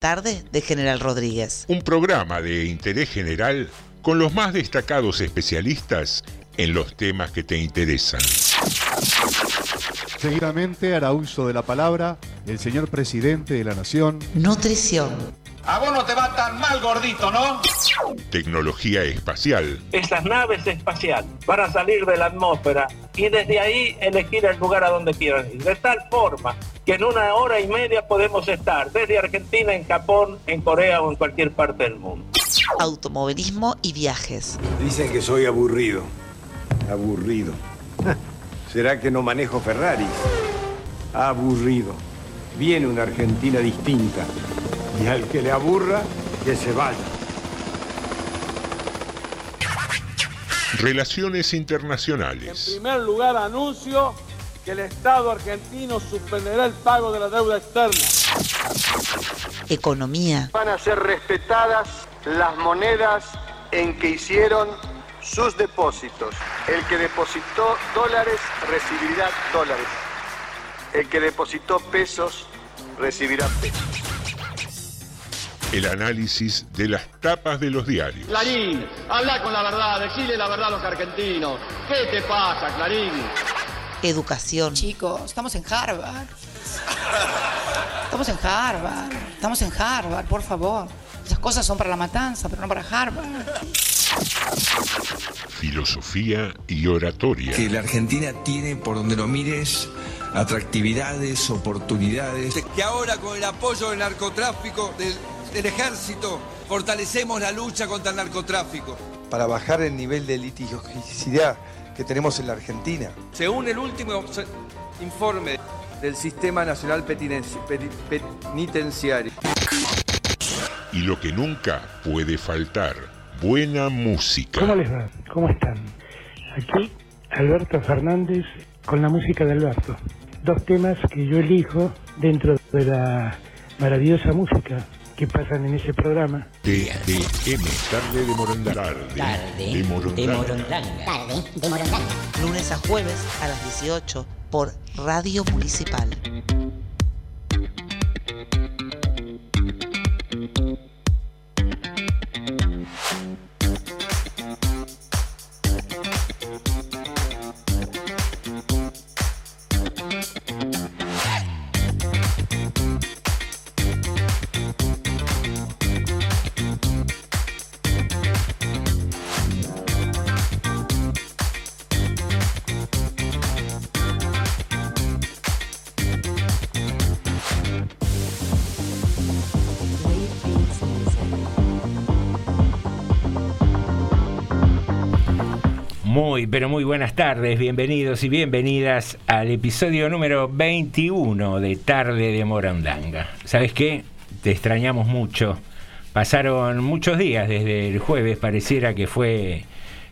Tarde de General Rodríguez. Un programa de interés general con los más destacados especialistas en los temas que te interesan. Seguidamente hará uso de la palabra el señor presidente de la Nación. Nutrición. A vos no te va tan mal, gordito, ¿no? Tecnología espacial. Estas naves espaciales van a salir de la atmósfera y desde ahí elegir el lugar a donde quieran ir. De tal forma que en una hora y media podemos estar desde Argentina, en Japón, en Corea o en cualquier parte del mundo. Automovilismo y viajes. Dicen que soy aburrido. Aburrido. ¿Será que no manejo Ferraris? Aburrido. Viene una Argentina distinta. Y al que le aburra, que se vaya. Relaciones En internacionales. primer lugar, anuncio que el Estado argentino suspenderá el pago de la deuda externa. Economía. van a ser respetadas las monedas en que hicieron sus depósitos. El que depositó dólares recibirá dólares. El que depositó pesos recibirá pesos. El análisis de las tapas de los diarios. Clarín, habla con la verdad, decile la verdad a los argentinos. ¿Qué te pasa, Clarín? Educación. Chicos, estamos en Harvard. Estamos en Harvard. Estamos en Harvard, por favor. Esas cosas son para la matanza, pero no para Harvard. Filosofía y oratoria. que la Argentina tiene, por donde lo mires, atractividades, oportunidades. Que ahora con el apoyo del narcotráfico, del, del ejército, fortalecemos la lucha contra el narcotráfico. para bajar el nivel de litigiosidad que tenemos en la Argentina. Según el último informe del Sistema Nacional Penitenciario. Y lo que nunca puede faltar. Buena música. ¿Cómo les va? ¿Cómo están? Aquí Alberto Fernández con la música de Alberto. Dos temas que yo elijo dentro de la maravillosa música que pasan en ese programa. TDM. Tarde de Morondanga. Tarde de Morondanga. Tarde de Morondanga. Lunes a jueves a las 18 por Radio Municipal. Pero muy buenas tardes, bienvenidos y bienvenidas al episodio número 21 de Tarde de Morondanga. ¿Sabes qué? Te extrañamos mucho. Pasaron muchos días desde el jueves, pareciera que fue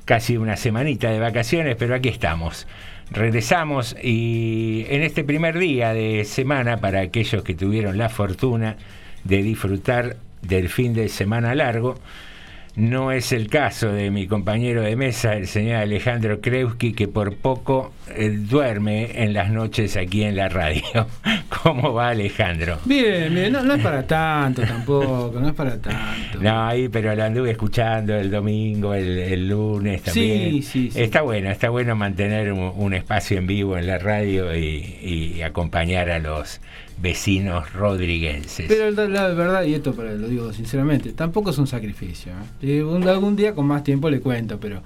casi una semanita de vacaciones, pero aquí estamos. Regresamos y en este primer día de semana, para aquellos que tuvieron la fortuna de disfrutar del fin de semana largo, no es el caso de mi compañero de mesa, el señor Alejandro Kreuski, que por poco eh, duerme en las noches aquí en la radio. ¿Cómo va Alejandro? Bien, bien, no, no es para tanto tampoco, no es para tanto. No, ahí, pero lo anduve escuchando el domingo, el, el lunes también. Sí, sí, sí. Está bueno, está bueno mantener un, un espacio en vivo en la radio y, y acompañar a los vecinos rodriguenses. Pero la, la verdad, y esto pero lo digo sinceramente, tampoco es un sacrificio. ¿eh? Eh, un- algún día con más tiempo le cuento, pero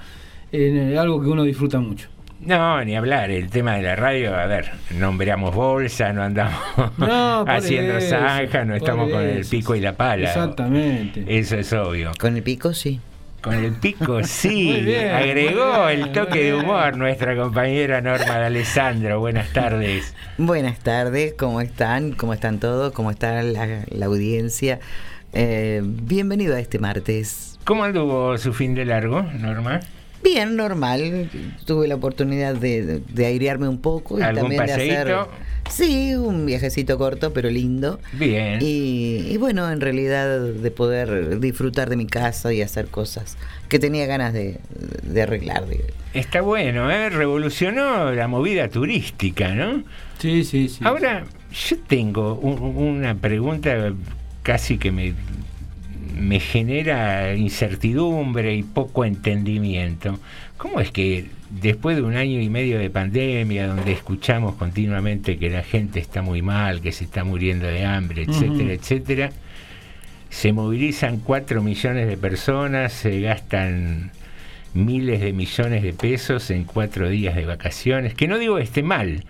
eh, algo que uno disfruta mucho. No, ni hablar, el tema de la radio, a ver, nombramos bolsa, no andamos No, haciendo zanja, no estamos con el pico y la pala. Exactamente. Eso es obvio. Con el pico, sí. Con el pico, sí. Bien, Agregó bien, el toque de humor nuestra compañera Norma de Alessandro. Buenas tardes. Buenas tardes, ¿cómo están? ¿Cómo están todos? ¿Cómo está la, la audiencia? Eh, bienvenido a este martes. ¿Cómo anduvo su fin de largo, Norma? Bien, normal. Tuve la oportunidad de, airearme un poco y ¿Algún también de hacer. Sí, un viajecito corto, pero lindo. Bien. Y, y bueno, en realidad de poder disfrutar de mi casa y hacer cosas que tenía ganas de, de arreglar. Está bueno, ¿eh? Revolucionó la movida turística, ¿no? Sí, sí, sí. Ahora, yo tengo un- una pregunta casi que me, me genera incertidumbre y poco entendimiento. ¿Cómo es que después de un año y medio de pandemia, donde escuchamos continuamente que la gente está muy mal, que se está muriendo de hambre, etcétera, etcétera, se movilizan 4 millones de personas, se gastan miles de millones de pesos en cuatro días de vacaciones, que no digo esté mal,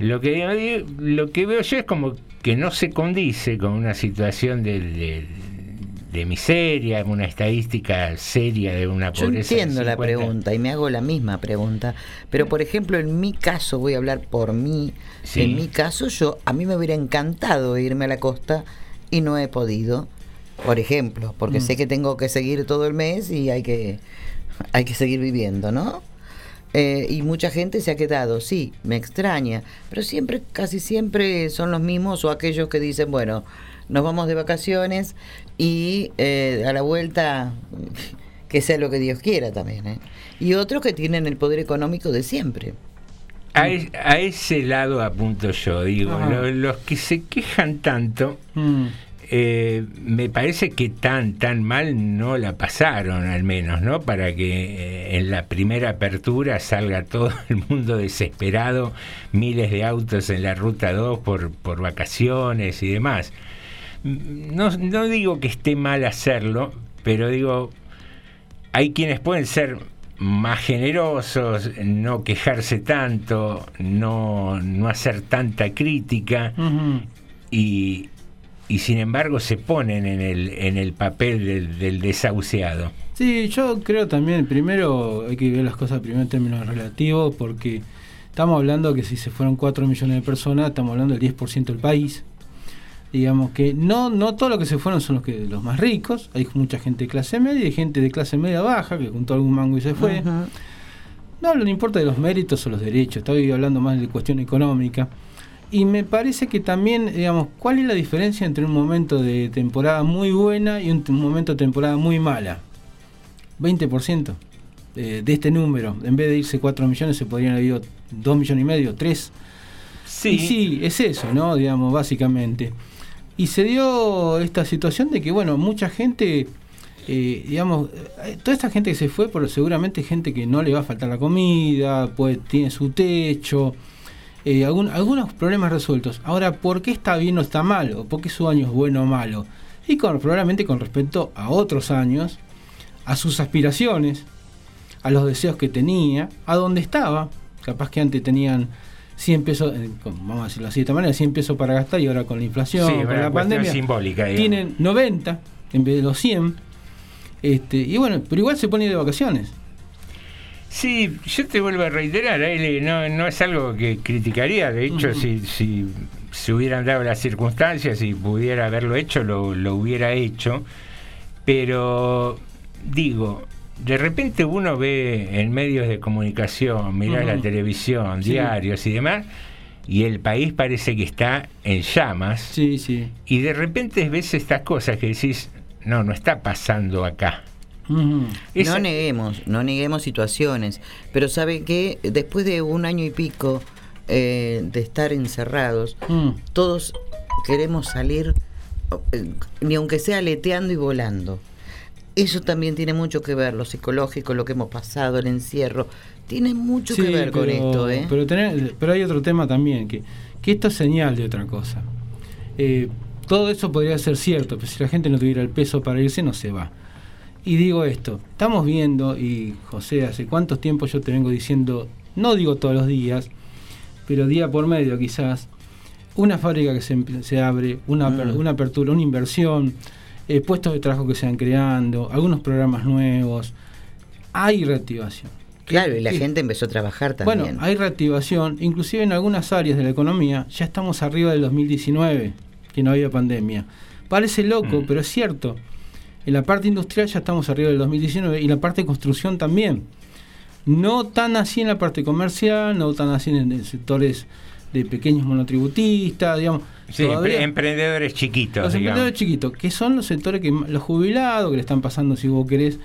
lo que, lo que veo yo es como que no se condice con una situación de, de- de miseria, una estadística seria de una Yo pobreza. de entiendo la 50. pregunta y me hago la misma pregunta, pero por ejemplo en mi caso, voy a hablar por mí, Sí. en mi caso yo, a mí me hubiera encantado irme a la costa y no he podido, por ejemplo, porque Mm. sé que tengo que seguir todo el mes y hay que, hay que seguir viviendo, ¿no? Eh, y mucha gente se ha quedado, sí, me extraña, pero siempre, casi siempre son los mismos o aquellos que dicen, bueno, nos vamos de vacaciones y eh, a la vuelta que sea lo que Dios quiera también. ¿eh? Y otros que tienen el poder económico de siempre. A, es- a ese lado apunto yo, digo, lo- los que se quejan tanto, Mm. eh, me parece que tan, tan mal no la pasaron al menos, ¿no? Para que eh, en la primera apertura salga todo el mundo desesperado, miles de autos en la ruta 2 por, por vacaciones y demás. No, no digo que esté mal hacerlo, pero digo, hay quienes pueden ser más generosos, no quejarse tanto, no, no hacer tanta crítica y, y sin embargo se ponen en el, en el papel del, del desahuciado. Sí, yo creo también, primero hay que ver las cosas primero en términos relativos, porque estamos hablando que si se fueron 4 millones de personas, estamos hablando del 10% del país. Digamos que no no todos los que se fueron son los que los más ricos, hay mucha gente de clase media y gente de clase media baja que juntó algún mango y se fue. Ujú. No, no importa de los méritos o los derechos, estoy hablando más de cuestión económica. Y me parece que también, digamos, ¿cuál es la diferencia entre un momento de temporada muy buena y un, momento de temporada muy mala? 20% de, de este número. En vez de irse 4 millones, se podrían haber ido 2 millones y medio, 3. Sí. Y sí, es eso, ¿no? Digamos, básicamente. Y se dio esta situación de que, bueno, mucha gente, eh, digamos, eh, toda esta gente que se fue, pero seguramente gente que no le va a faltar la comida, pues tiene su techo, eh, algunos problemas resueltos. Ahora, ¿por qué está bien o está mal? ¿O por qué su año es bueno o malo? Y probablemente con respecto a otros años, a sus aspiraciones, a los deseos que tenía, a dónde estaba. Capaz que antes tenían 100 pesos, eh, vamos a decirlo así de esta manera, 100 pesos para gastar y ahora con la inflación, Sí, con la pandemia, simbólica, digamos. tienen 90 en vez de los 100. Este, y bueno, pero igual se pone de vacaciones. Sí, yo te vuelvo a reiterar, Eli, no, no es algo que criticaría, de hecho, si, si se hubieran dado las circunstancias y pudiera haberlo hecho, lo, lo hubiera hecho, pero digo, de repente uno ve en medios de comunicación, mira la Ujú. televisión, Sí. diarios y demás, y el país parece que está en llamas, Sí, sí. y de repente ves estas cosas que decís, no, no está pasando acá. Esa- No neguemos, no neguemos situaciones, pero sabe que después de un año y pico eh, de estar encerrados, Mm. todos queremos salir, eh, ni aunque sea aleteando y volando. Eso también tiene mucho que ver, lo psicológico, lo que hemos pasado, el encierro, tiene mucho que ver con esto, ¿eh? Pero, tener- pero hay otro tema también, que, que esto es señal de otra cosa. Eh, todo eso podría ser cierto, pero si la gente no tuviera el peso para irse, no se va. Y digo esto, estamos viendo, y José, hace cuántos tiempos yo te vengo diciendo, no digo todos los días, pero día por medio quizás, una fábrica que se, se abre, una, Mm. una apertura, una inversión, eh, puestos de trabajo que se van creando, algunos programas nuevos, hay reactivación. Claro, y la gente empezó a trabajar también. Bueno, hay reactivación, inclusive en algunas áreas de la economía ya estamos arriba del 2019, que no había pandemia. Parece loco, Mm. pero es cierto. En la parte industrial ya estamos arriba del 2019 y la parte de construcción también. No tan así en la parte comercial, no tan así en, en sectores de pequeños monotributistas, digamos. Sí, todavía- emprendedores chiquitos, los digamos. emprendedores chiquitos, que son los sectores que los jubilados que le están pasando, si vos querés,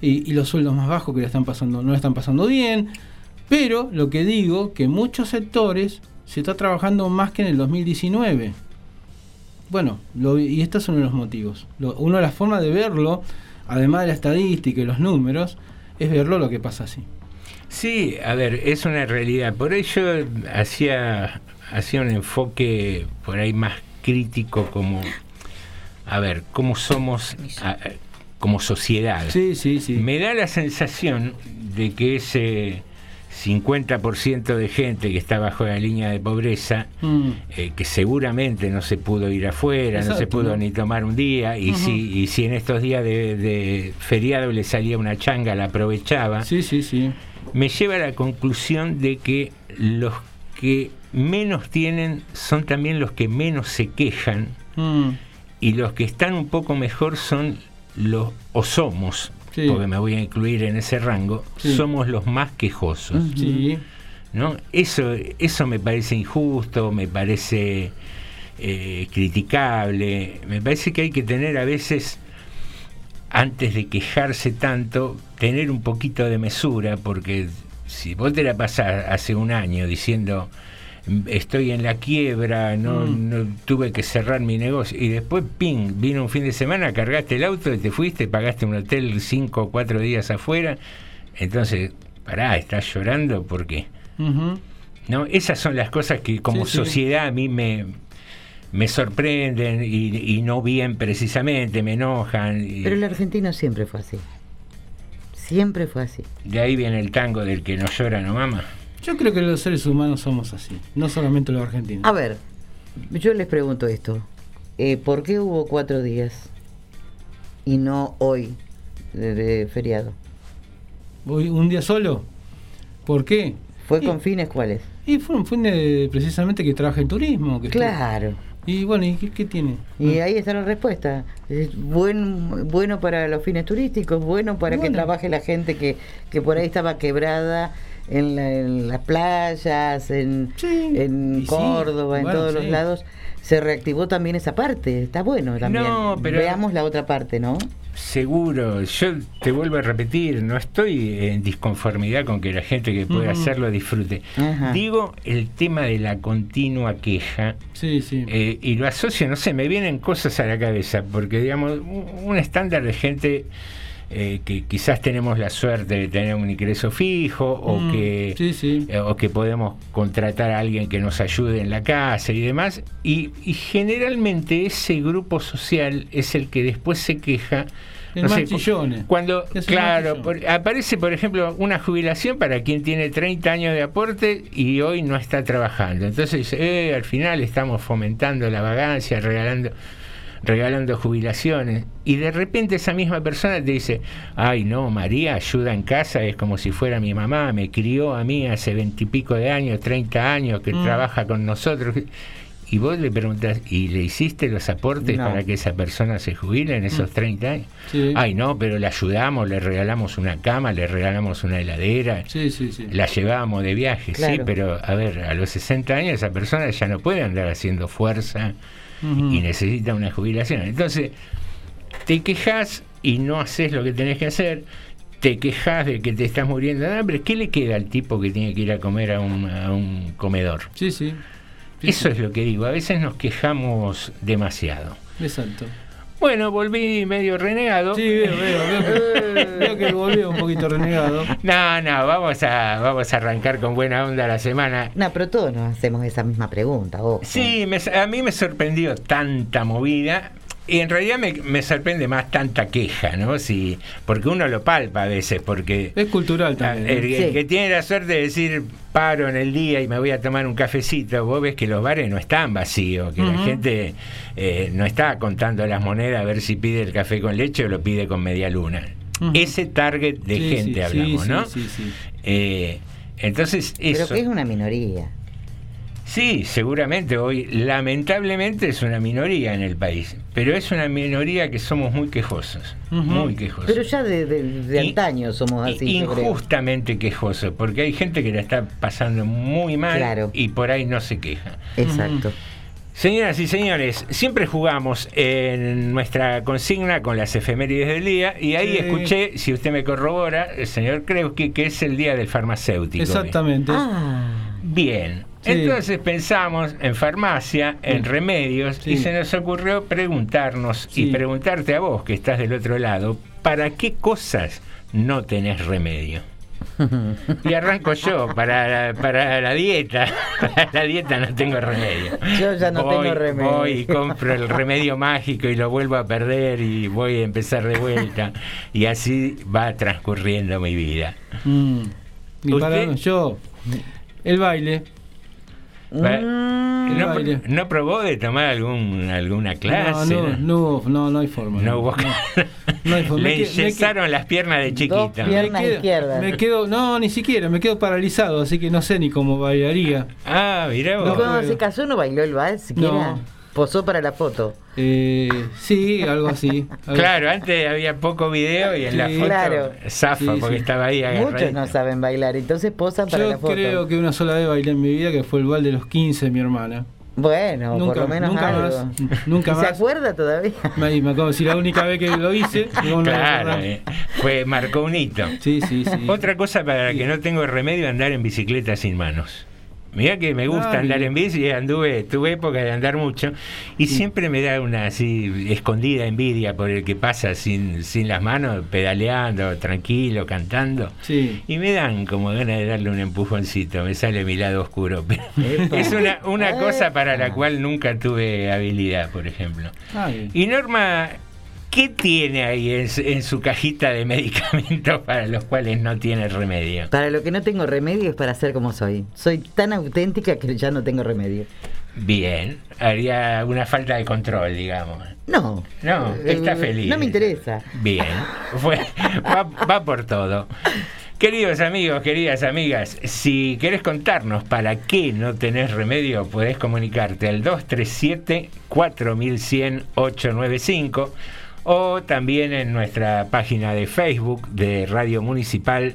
y, y los sueldos más bajos que le están pasando, no le están pasando bien. Pero lo que digo, que muchos sectores se está trabajando más que en el 2019. bueno, lo, y estos son los motivos. Lo, una de las formas de verlo, además de la estadística y los números, es verlo lo que pasa así. Sí, a ver, es una realidad. Por ello hacía, hacía un enfoque por ahí más crítico como, a ver, cómo somos a- como sociedad. Sí, sí, sí. Me da la sensación de que ese 50% de gente que está bajo la línea de pobreza, Mm. eh, que seguramente no se pudo ir afuera, no se pudo ni tomar un día, y, si, y si en estos días de, de feriado le salía una changa, la aprovechaba. Sí, sí, sí. Me lleva a la conclusión de que los que menos tienen son también los que menos se quejan Mm. y los que están un poco mejor son los, o somos, Sí. porque me voy a incluir en ese rango, Sí. somos los más quejosos. Sí. ¿no? Eso, eso me parece injusto, me parece eh, criticable, me parece que hay que tener a veces, antes de quejarse tanto, tener un poquito de mesura, porque si vos te la pasás hace un año diciendo "Mm, estoy en la quiebra, no, Mm. no tuve que cerrar mi negocio, y después, ping, vino un fin de semana, cargaste el auto y te fuiste, pagaste un hotel cinco o cuatro días afuera, entonces, pará, estás llorando, ¿por qué? Ujú. ¿no? Esas son las cosas que como Sí, sí. sociedad a mí me, me sorprenden y, y no bien precisamente, me enojan. y Pero el argentino siempre fue así. Siempre fue así. de ahí viene el tango del que no llora, no mama. Yo creo que los seres humanos somos así, no solamente los argentinos. A ver, yo les pregunto esto. Eh, ¿Por qué hubo cuatro días y no hoy de, de feriado? Hoy, ¿Un día solo? ¿Por qué? ¿Fue con fines cuáles? Y fue un fin de, precisamente que trabaja en turismo. Que estuvo- Claro. Y bueno, ¿y qué, qué tiene? Y ahí está la respuesta. Es buen, bueno para los fines turísticos, bueno para que trabaje la gente que, que por ahí estaba quebrada en, la- en las playas, en, en sí, Córdoba, en todos los lados. Se reactivó también esa parte. Está bueno también. No, pero- Veamos la otra parte, ¿no? Seguro, yo te vuelvo a repetir, no estoy en disconformidad con que la gente que puede hacerlo disfrute. Ajá. Digo el tema de la continua queja. Sí, sí. Eh, y lo asocio, no sé, me vienen cosas a la cabeza, porque digamos, un un estándar de gente eh, que quizás tenemos la suerte de tener un ingreso fijo o Mm, que sí, sí. eh, o que podemos contratar a alguien que nos ayude en la casa y demás. Y, y generalmente ese grupo social es el que después se queja. No sé, cuando claro por- aparece por ejemplo una jubilación para quien tiene 30 años de aporte y hoy no está trabajando. Entonces dice eh, al final estamos fomentando la vagancia regalando regalando jubilaciones y de repente esa misma persona te dice ay no María ayuda en casa es como si fuera mi mamá me crió a mí hace veintipico de años 30 años que Mm. trabaja con nosotros y vos le preguntas ¿y le hiciste los aportes No. para que esa persona se jubile en esos 30 años? Sí. Ay, no, pero le ayudamos, le regalamos una cama, le regalamos una heladera, Sí, sí, sí. la llevábamos de viaje, sí, pero a ver, a los 60 años esa persona ya no puede andar haciendo fuerza Y necesita una jubilación. Entonces, te quejas y no haces lo que tenés que hacer, te quejas de que te estás muriendo de hambre, ¿qué le queda al tipo que tiene que ir a comer a un, a un comedor? Sí, sí. Sí, Eso es lo que digo, a veces nos quejamos demasiado. Exacto. Bueno, volví medio renegado. Sí, veo, veo, veo que, veo que volvió un poquito renegado. No, no, vamos a, vamos a arrancar con buena onda la semana. No, pero todos nos hacemos esa misma pregunta. ojo. Sí, me- a mí me sorprendió tanta movida. Y en realidad me, me sorprende más tanta queja, ¿no? Sí, porque uno lo palpa a veces, porque Es cultural también. el ¿eh? Sí. que tiene la suerte de decir paro en el día y me voy a tomar un cafecito, vos ves que los bares no están vacíos, que la gente eh, no está contando las monedas a ver si pide el café con leche o lo pide con media luna. Ese target de Sí, gente sí, hablamos, sí, ¿no? Sí, sí, Eh, entonces, Pero eso. que es una minoría. Sí, seguramente hoy, lamentablemente, es una minoría en el país, pero es una minoría que somos muy quejosos, muy quejosos. Pero ya de, de- de Y- antaño somos así. Injustamente quejosos, porque hay gente que la está pasando muy mal Claro. y por ahí no se queja. Exacto. Señoras y señores, siempre jugamos en nuestra consigna con las efemérides del día y ahí Sí. escuché, si usted me corrobora, el señor Kreuski, que es el día del farmacéutico. Exactamente. Ah, Bien, Entonces pensamos en farmacia, en remedios, y se nos ocurrió preguntarnos y preguntarte a vos que estás del otro lado, ¿para qué cosas no tenés remedio? Y arranco yo, para, para la dieta. Para la dieta no tengo remedio. Yo ya no voy, tengo remedio. Voy y compro el remedio mágico y lo vuelvo a perder y voy a empezar de vuelta. Y así va transcurriendo mi vida. Mm. Y ¿Usted? para yo, el baile. Mm. ¿No, probó de tomar algún, alguna clase? no, no, no, no, no hay forma. No hubo- no hay forma. Le enyesaron las piernas de chiquito. piernas me quedo, izquierdas. Me quedo, no, ni siquiera, me quedo paralizado, así que no sé ni cómo bailaría. Ah, mirá ¿Y vos. cuando se casó no bailó el vals siquiera? Posó para la foto. Eh, sí, algo así. algo Claro, antes había poco video y en la Sí. foto Claro. zafa Sí, porque sí. estaba ahí Muchos no saben bailar, entonces posan para la Yo foto. creo que una sola vez bailé en mi vida, que fue el bal de los 15 de mi hermana. Bueno, por lo menos nunca algo. más, nunca ¿Y ¿Se más. acuerda todavía? Me, me acabo de decir la única vez que lo hice. Claro, no. eh, fue, marcó un hito. Sí, sí, sí. Otra cosa para la que no tengo remedio andar en bicicleta sin manos. Mirá que me gusta andar en bici, anduve, tuve época de andar mucho y siempre me da una así escondida envidia por el que pasa sin, sin las manos, pedaleando, tranquilo, cantando. Sí. Y me dan como ganas de darle un empujoncito, me sale mi lado oscuro. Es una, una cosa para la cual nunca tuve habilidad, por ejemplo. Ay, Y Norma, ¿qué tiene ahí en, su- en su cajita de medicamentos para los cuales no tiene remedio? Para lo que no tengo remedio es para ser como soy. Soy tan auténtica que ya no tengo remedio. Bien, haría una falta de control, digamos. No. No, está Eh, feliz. No me interesa. Bien, fue- va, va por todo. Queridos amigos, queridas amigas, si querés contarnos para qué no tenés remedio, podés comunicarte al 237-4100-895 o también en nuestra página de Facebook de Radio Municipal.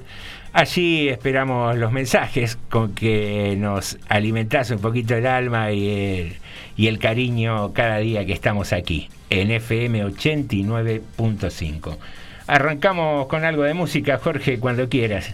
Allí esperamos los mensajes con que nos alimentás un poquito el alma y el, y el cariño cada día que estamos aquí en FM 89.5. Arrancamos con algo de música, Jorge, cuando quieras.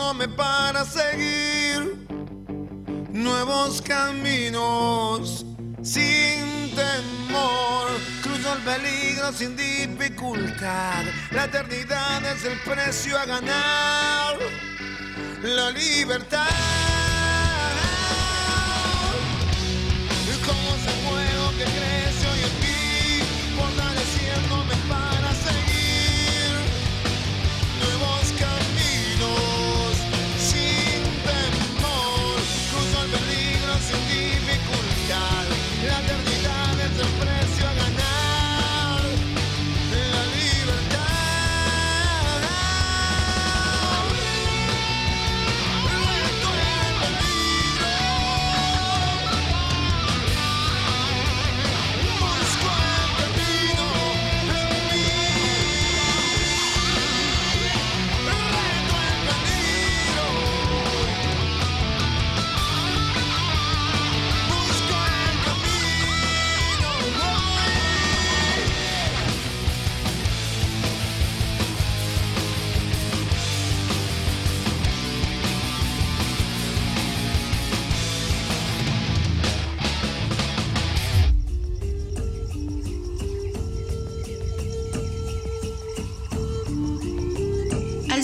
Fortaleciéndome para seguir nuevos caminos sin temor. Cruzo el peligro sin dificultad. La eternidad es el precio a ganar. La libertad.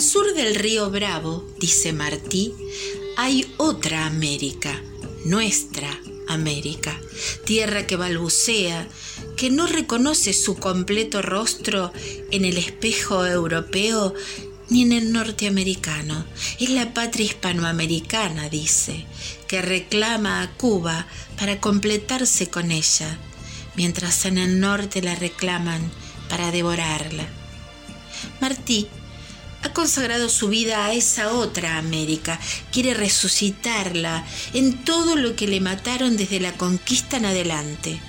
Sur del río Bravo, dice Martí, hay otra América, nuestra América, tierra que balbucea, que no reconoce su completo rostro en el espejo europeo ni en el norteamericano. Es la patria hispanoamericana, dice, que reclama a Cuba para completarse con ella, mientras en el norte la reclaman para devorarla. Martí ha consagrado su vida a esa otra América, quiere resucitarla en todo lo que le mataron desde la conquista en adelante.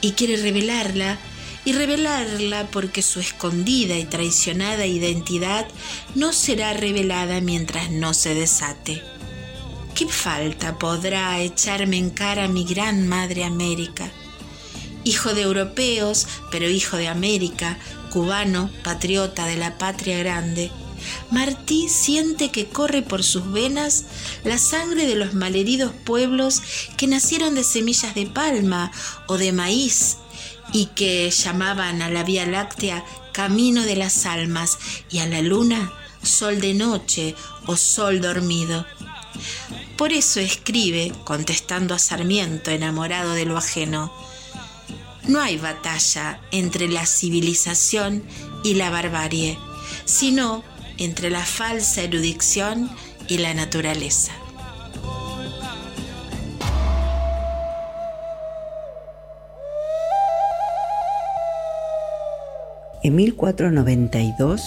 Y quiere revelarla, y revelarla porque su escondida y traicionada identidad no será revelada mientras no se desate. ¿Qué falta podrá echarme en cara mi gran madre América? Hijo de europeos, pero hijo de América, cubano, patriota de la patria grande, Martí siente que corre por sus venas la sangre de los malheridos pueblos que nacieron de semillas de palma o de maíz y que llamaban a la Vía Láctea camino de las almas y a la luna sol de noche o sol dormido. Por eso escribe, contestando a Sarmiento enamorado de lo ajeno, no hay batalla entre la civilización y la barbarie, sino entre la falsa erudición y la naturaleza. En 1492,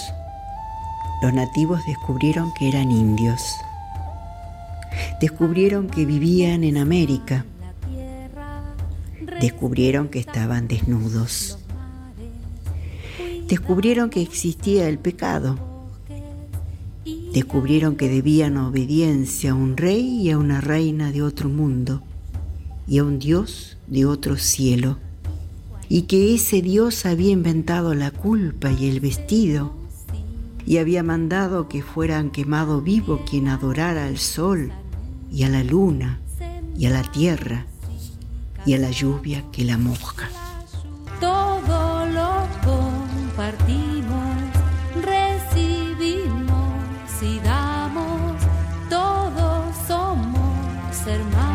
los nativos descubrieron que eran indios. Descubrieron que vivían en América. Descubrieron que estaban desnudos. Descubrieron que existía el pecado. Descubrieron que debían obediencia a un rey y a una reina de otro mundo y a un dios de otro cielo y que ese Dios había inventado la culpa y el vestido, y había mandado que fueran quemado vivo quien adorara al sol y a la luna y a la tierra y a la lluvia que la moja. Todo lo compartimos, recibimos y damos, todos somos hermanos.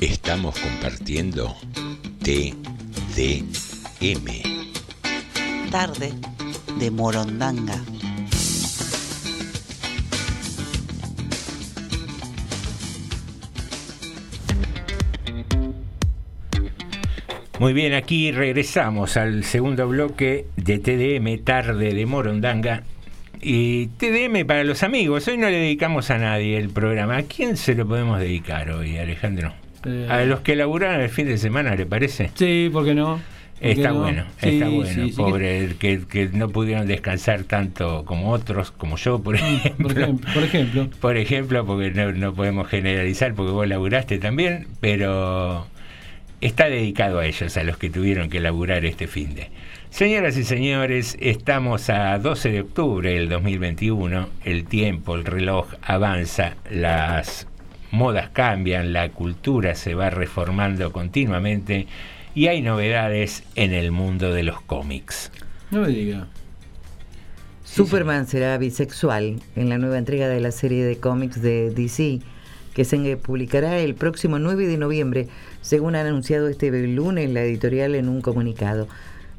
Estamos compartiendo TDM. Tarde de Morondanga. Muy bien, aquí regresamos al segundo bloque de TDM, tarde de Morondanga. Y TDM para los amigos, hoy no le dedicamos a nadie el programa. ¿A quién se lo podemos dedicar hoy, Alejandro? Eh, A los que laburaron el fin de semana, ¿le parece? Sí, ¿por qué no? ¿Por Está no? bueno, Sí, está bueno, sí, sí. pobre, que, que no pudieron descansar tanto como otros, como yo, por ejemplo. Mm, Por ejemplo, por ejemplo. Por ejemplo, porque no, no podemos generalizar, porque vos laburaste también, pero está dedicado a ellos, a los que tuvieron que laburar este fin de. Señoras y señores, estamos a 12 de octubre del 2021, el tiempo, el reloj avanza, las modas cambian, la cultura se va reformando continuamente y hay novedades en el mundo de los cómics. No me diga. Superman será bisexual en la nueva entrega de la serie de cómics de DC, que se publicará el próximo 9 de noviembre, según ha anunciado este lunes la editorial en un comunicado.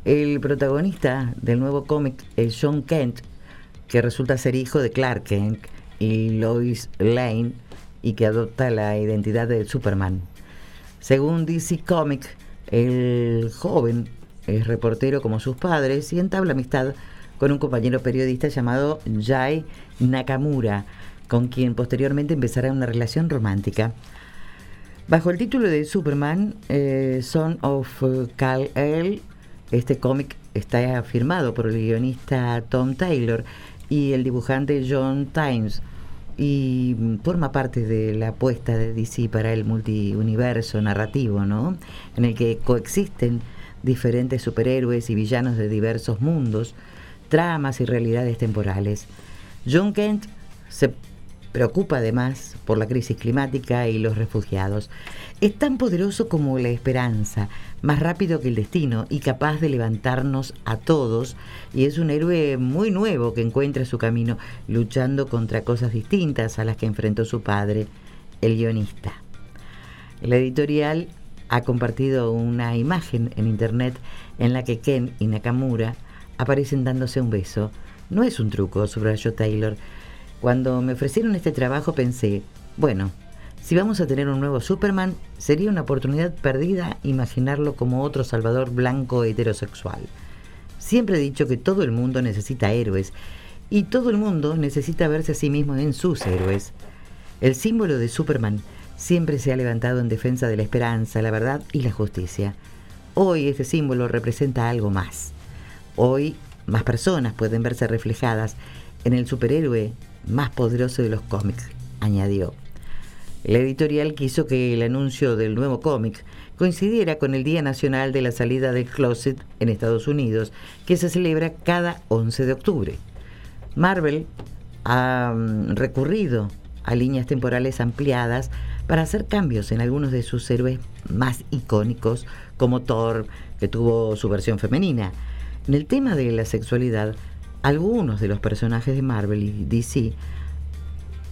El protagonista del nuevo cómic, eh, John Kent, que resulta ser hijo de Clark Kent y Lois Lane y que adopta la identidad de Superman. Según DC Comics, el joven es reportero como sus padres y entabla amistad con un compañero periodista llamado Jai Nakamura, con quien posteriormente empezará una relación romántica. Bajo el título de Superman, eh, Son of Kal-El, este cómic está firmado por el guionista Tom Taylor y el dibujante John Times y forma parte de la apuesta de DC para el multiuniverso narrativo, ¿no? En el que coexisten diferentes superhéroes y villanos de diversos mundos, tramas y realidades temporales. John Kent se preocupa además por la crisis climática y los refugiados. Es tan poderoso como la esperanza, más rápido que el destino y capaz de levantarnos a todos, y es un héroe muy nuevo que encuentra su camino luchando contra cosas distintas a las que enfrentó su padre, el guionista. La editorial ha compartido una imagen en internet en la que Ken y Nakamura aparecen dándose un beso. No es un truco, subrayó Taylor. Cuando me ofrecieron este trabajo pensé, bueno, si vamos a tener un nuevo Superman, sería una oportunidad perdida imaginarlo como otro Salvador blanco heterosexual. Siempre he dicho que todo el mundo necesita héroes y todo el mundo necesita verse a sí mismo en sus héroes. El símbolo de Superman siempre se ha levantado en defensa de la esperanza, la verdad y la justicia. Hoy ese símbolo representa algo más. Hoy más personas pueden verse reflejadas en el superhéroe más poderoso de los cómics, añadió. La editorial quiso que el anuncio del nuevo cómic coincidiera con el Día Nacional de la Salida del Closet en Estados Unidos, que se celebra cada 11 de octubre. Marvel ha mm, recurrido a líneas temporales ampliadas para hacer cambios en algunos de sus héroes más icónicos, como Thor, que tuvo su versión femenina. En el tema de la sexualidad, algunos de los personajes de Marvel y DC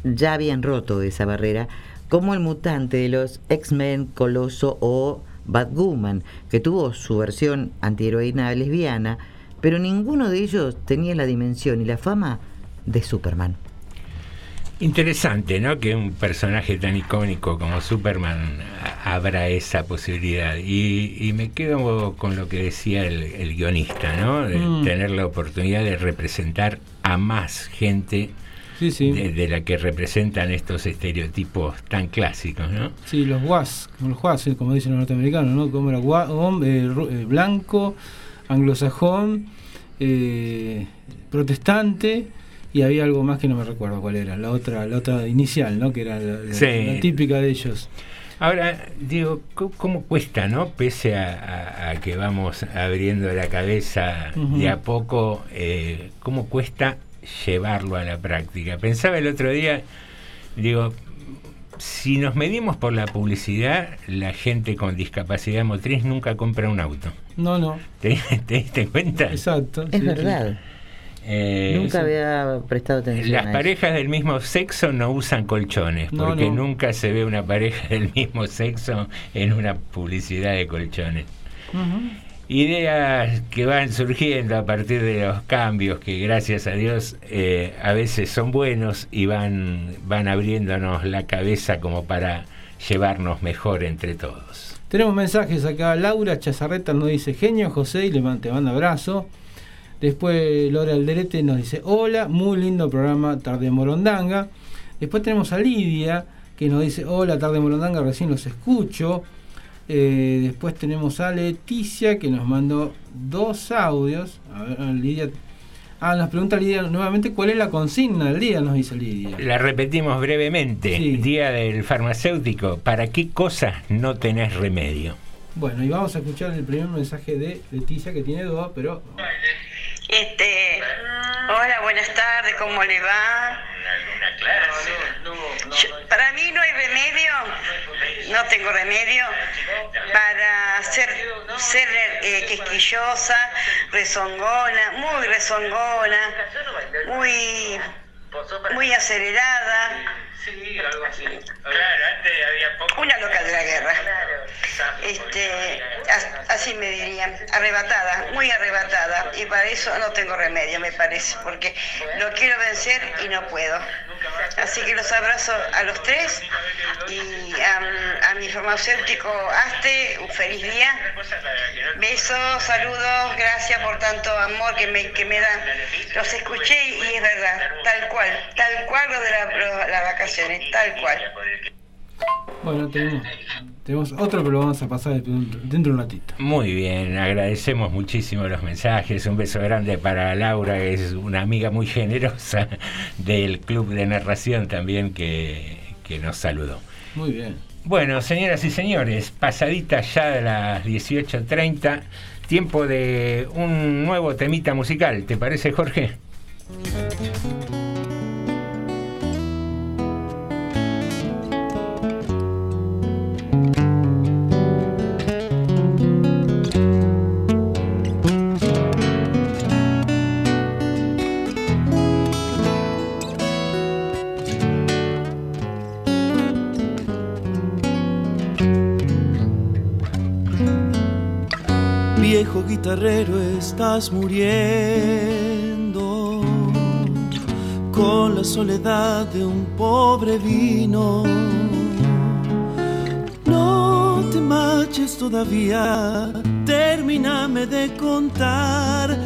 ya habían roto esa barrera, como el mutante de los X-Men, Coloso o Batwoman, que tuvo su versión antiheroína lesbiana, pero ninguno de ellos tenía la dimensión y la fama de Superman. Interesante, ¿no? Que un personaje tan icónico como Superman abra esa posibilidad. Y, y me quedo con lo que decía el, el guionista, ¿no? De Mm. tener la oportunidad de representar a más gente Sí, sí. De, de la que representan estos estereotipos tan clásicos, ¿no? Sí, los guas, los guas, eh, como dicen los norteamericanos, ¿no? Como era gua- hom- eh, eh, blanco, anglosajón, eh, protestante y había algo más que no me recuerdo cuál era, la otra, la otra inicial, ¿no? Que era la, la- Sí. la típica de ellos. Ahora, digo, ¿cómo, cómo cuesta, no? Pese a, a- a que vamos abriendo la cabeza de a poco, eh, ¿cómo cuesta llevarlo a la práctica? Pensaba el otro día, digo, si nos medimos por la publicidad, la gente con discapacidad motriz nunca compra un auto. No, no. ¿Te, te diste cuenta? Exacto. Es verdad. Eh, Nunca había prestado atención. Las a eso. parejas del mismo sexo no usan colchones, No, porque no. nunca se ve una pareja del mismo sexo en una publicidad de colchones. Ideas que van surgiendo a partir de los cambios que gracias a Dios eh, a veces son buenos y van, van abriéndonos la cabeza como para llevarnos mejor entre todos. Tenemos mensajes acá. Laura Chazarreta nos dice genio José y le manda abrazo. Después Laura Alderete nos dice hola, muy lindo programa Tarde Morondanga. Después tenemos a Lidia que nos dice hola Tarde Morondanga, recién los escucho. Eh, después tenemos a Leticia que nos mandó dos audios. A ver, Lidia. Ah, nos pregunta Lidia nuevamente cuál es la consigna del día, nos dice Lidia. La repetimos brevemente. Día del farmacéutico. ¿Para qué cosas no tenés remedio? Bueno, y vamos a escuchar el primer mensaje de Leticia que tiene dos, pero Este, hola, buenas tardes, ¿cómo le va? Yo- para mí no hay remedio, no tengo remedio para ser, ser eh, quisquillosa, rezongona, muy rezongona, muy, muy acelerada, Sí, algo así. Claro, antes había poco. Una loca de la guerra. Este, as- así me dirían, arrebatada, muy arrebatada. Y para eso no tengo remedio, me parece, porque lo quiero vencer y no puedo. Así que los abrazo a los tres y a, a mi farmacéutico Aste, un feliz día. Besos, saludos, gracias por tanto amor que me, que me dan. Los escuché y es verdad, tal cual, tal cual lo de la- las vacaciones, tal cual. Bueno, tenemos, tenemos otro, pero lo vamos a pasar dentro de un ratito. Muy bien, agradecemos muchísimo los mensajes. Un beso grande para Laura, que es una amiga muy generosa del Club de Narración también que, que nos saludó. Muy bien. Bueno, señoras y señores, pasadita ya de las 18.30, tiempo de un nuevo temita musical. ¿Te parece, Jorge? Guitarrero, estás muriendo con la soledad de un pobre vino. No te marches todavía, termíname de contar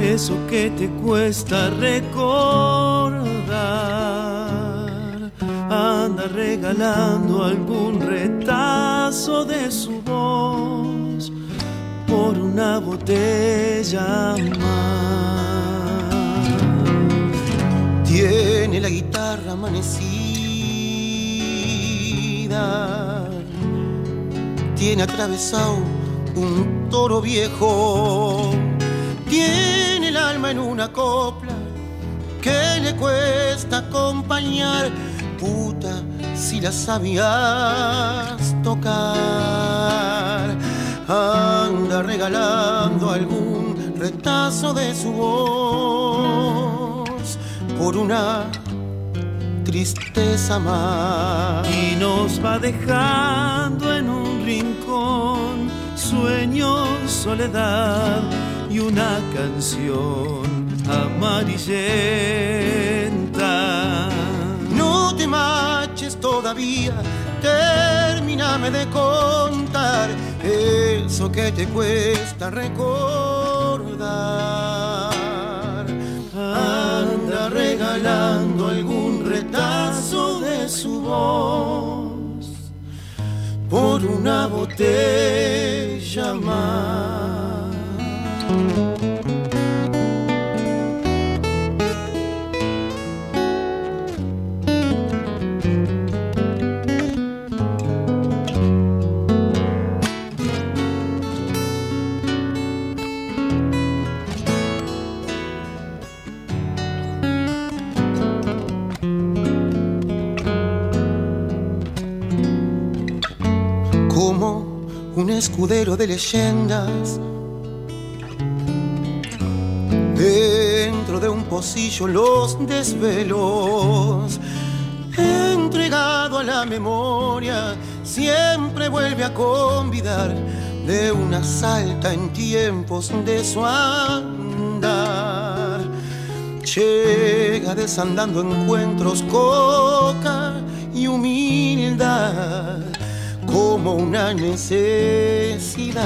eso que te cuesta recordar. Anda regalando algún retazo de su voz por una botella más. Tiene la guitarra amanecida, tiene atravesado un toro viejo, tiene el alma en una copla que le cuesta acompañar. Puta, si la sabías tocar, anda regalando algún retazo de su voz por una tristeza más. y nos va dejando en un rincón sueños, soledad y una canción amarillenta. No te marches todavía, termíname de contar eso que te cuesta recordar. Anda regalando algún retazo de su voz por una botella más. Un escudero de leyendas. Dentro de un pocillo los desvelos, entregado a la memoria, siempre vuelve a convidar de una salta en tiempos de su andar. Llega desandando encuentros, coca y humildad como una necesidad.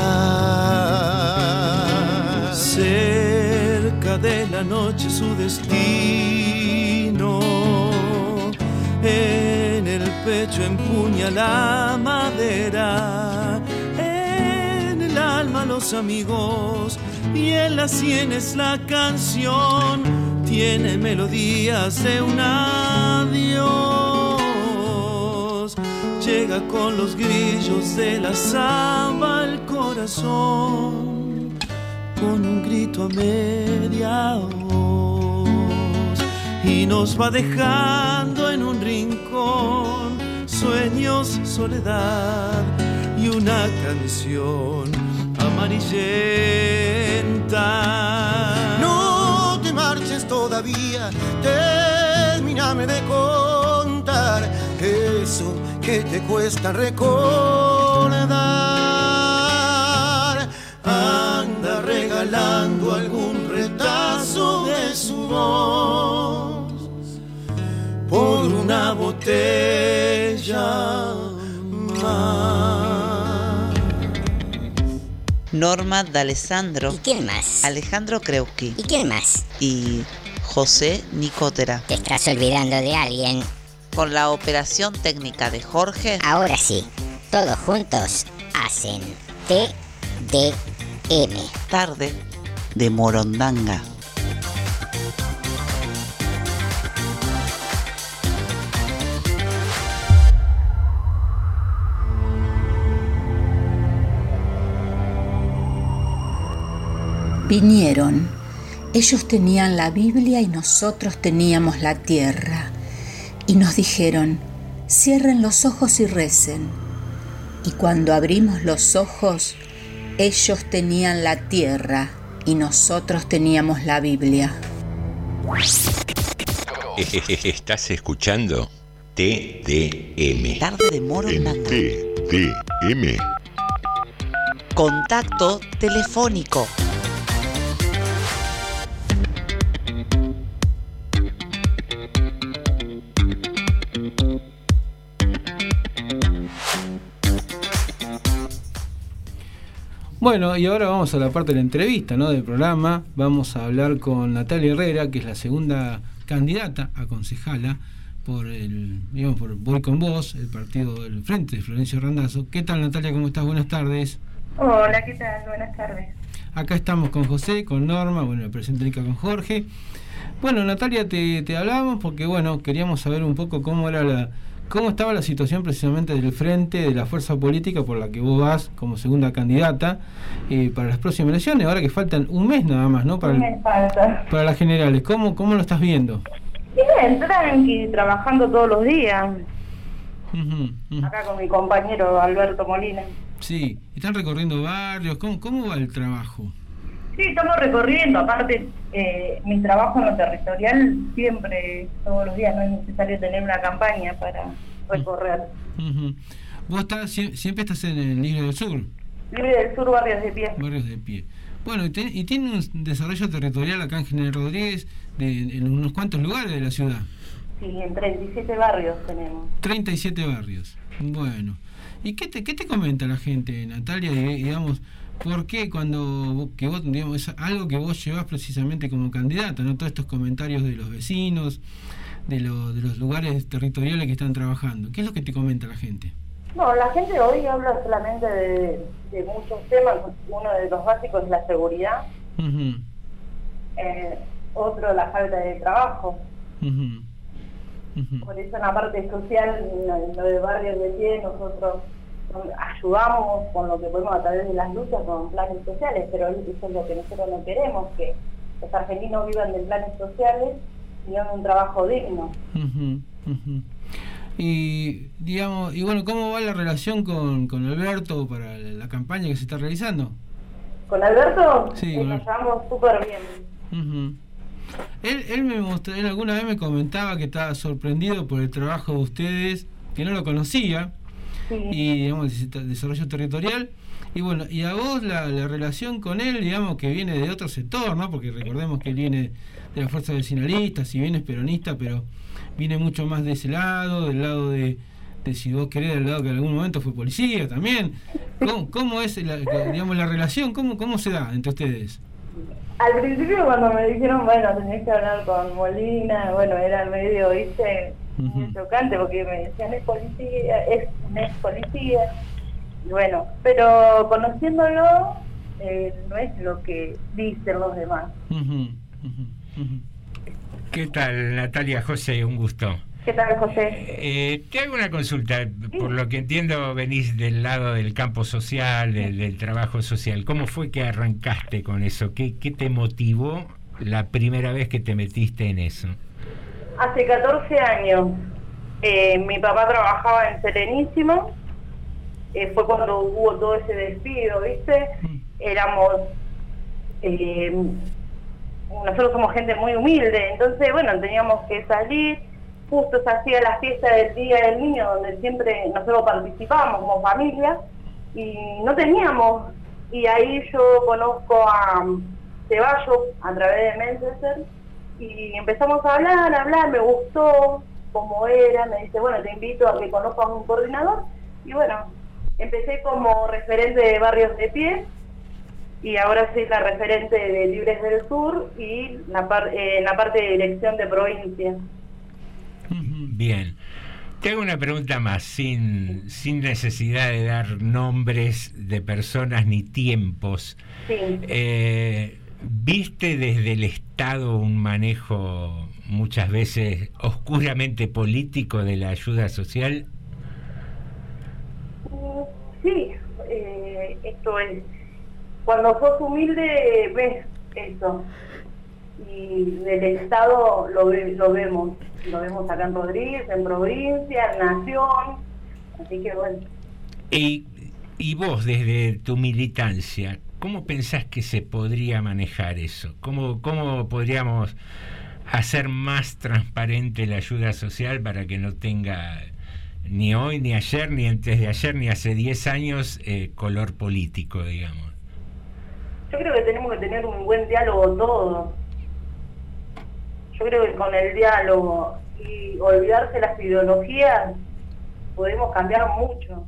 Cerca de la noche su destino, en el pecho empuña la madera, en el alma los amigos y en las sienes la canción. Tiene melodías de un adiós. Llega con los grillos de la samba al corazón, con un grito a media voz. Y nos va dejando en un rincón sueños, soledad y una canción amarillenta. No te marches todavía, termíname de contar eso que te cuesta recordar. Anda regalando algún retazo de su voz por una botella más. Norma D'Alessandro. ¿Y quién más? Alejandro Kreuski. ¿Y quién más? Y José Nicotera. Te estás olvidando de alguien. Con la operación técnica de Jorge. Ahora sí, todos juntos hacen TDM. Tarde de Morondanga. Vinieron. Ellos tenían la Biblia y nosotros teníamos la tierra. Y nos dijeron, cierren los ojos y recen. Y cuando abrimos los ojos, ellos tenían la tierra y nosotros teníamos la Biblia. Estás escuchando TDM. Tarde de En Morondanga. TDM. Contacto telefónico. Bueno, y ahora vamos a la parte de la entrevista ¿no? del programa. Vamos a hablar con Natalia Herrera, que es la segunda candidata a concejala por el, digamos, por Voy con Vos, el partido del Frente de Florencio Randazzo. ¿Qué tal Natalia? ¿Cómo estás? Buenas tardes. Hola, ¿qué tal? Buenas tardes. Acá estamos con José, con Norma, bueno, técnica con Jorge. Bueno, Natalia, te, te hablábamos porque, bueno, queríamos saber un poco cómo era la, cómo estaba la situación precisamente del frente de la fuerza política por la que vos vas como segunda candidata eh, para las próximas elecciones, ahora que faltan un mes nada más, ¿no? Para, Un el- mes falta. para las generales. ¿Cómo, ¿Cómo lo estás viendo? Bien, tranqui, trabajando todos los días. Acá con mi compañero Alberto Molina. Sí, están recorriendo barrios, ¿cómo, cómo va el trabajo? Sí, estamos recorriendo. Aparte, eh, mi trabajo en lo territorial siempre, todos los días, no es necesario tener una campaña para recorrer. Ujú. Vos estás, sie- siempre estás en el Libre del Sur, Libre del Sur, Barrios de Pie. barrios de pie. Bueno, y, te- y tiene un desarrollo territorial acá en General Rodríguez de, en unos cuantos lugares de la ciudad. Sí, en 37 barrios tenemos. 37 barrios. Bueno. ¿Y qué te, qué te comenta la gente, Natalia? Y, digamos, ¿por qué cuando que vos, digamos, es algo que vos llevas precisamente como candidata, ¿no? Todos estos comentarios de los vecinos, de, lo- de los lugares territoriales que están trabajando. ¿Qué es lo que te comenta la gente? No, la gente hoy habla solamente de, de muchos temas. Uno de los básicos es la seguridad, eh, otro la falta de trabajo. Por eso en la parte social, lo- de barrios de pie, nosotros ayudamos con lo que podemos a través de las luchas con planes sociales, pero eso es lo que nosotros no queremos, que los argentinos vivan de planes sociales y hagan un trabajo digno. Ujú, ujú. Y digamos, y bueno, ¿cómo va la relación con, con Alberto para la, campaña que se está realizando? Con Alberto Sí, con nos llevamos súper bien. Ujú. Él, él me mostró, él alguna vez me comentaba que estaba sorprendido por el trabajo de ustedes, que no lo conocía, y digamos, desarrollo territorial. Y bueno, y a vos la, la relación con él, digamos, que viene de otro sector, ¿no? Porque recordemos que él viene de la fuerza vecinalista, si bien es peronista, pero viene mucho más de ese lado, del lado de, de si vos querés, del lado que en algún momento fue policía también. ¿Cómo, cómo es la, digamos, la relación? ¿Cómo, ¿Cómo se da entre ustedes? Al principio cuando me dijeron, bueno, tenés que hablar con Molina, bueno, era medio, viste, muy chocante porque me decían, es policía, es un ex policía. Y bueno, pero conociéndolo, eh, no es lo que dicen los demás. ¿Qué tal, Natalia José? Un gusto. ¿Qué tal, José? Eh, te hago una consulta. Por lo que entiendo, venís del lado del campo social, del, del trabajo social. ¿Cómo fue que arrancaste con eso? ¿Qué, ¿Qué te motivó la primera vez que te metiste en eso? Hace 14 años eh, mi papá trabajaba en Serenísimo, eh, fue cuando hubo todo ese despido, ¿viste? Éramos, eh, nosotros somos gente muy humilde, entonces bueno, teníamos que salir justo se hacía la fiesta del Día del Niño, donde siempre nosotros participábamos como familia, y no teníamos. Y ahí yo conozco a Ceballos a través de Messenger, y empezamos a hablar, a hablar, me gustó cómo era, me dice, bueno, te invito a que conozcas un coordinador, y bueno, empecé como referente de Barrios de Pie, y ahora soy la referente de Libres del Sur y la, par- eh, en la parte de dirección de provincia. Bien. Te hago una pregunta más, sin, sin necesidad de dar nombres de personas ni tiempos. Sí. Eh, ¿Viste desde el Estado un manejo muchas veces oscuramente político de la ayuda social? Sí, eh, esto es, cuando sos humilde ves esto y del Estado lo, ve- lo vemos, lo vemos acá en Rodríguez, en provincia, en Nación, así que bueno. Y, y vos, desde tu militancia, ¿cómo pensás que se podría manejar eso? ¿Cómo, cómo podríamos hacer más transparente la ayuda social para que no tenga ni hoy, ni ayer, ni antes de ayer, ni hace 10 años eh, color político, digamos? Yo creo que tenemos que tener un buen diálogo todos. Yo creo que con el diálogo y olvidarse las ideologías podemos cambiar mucho.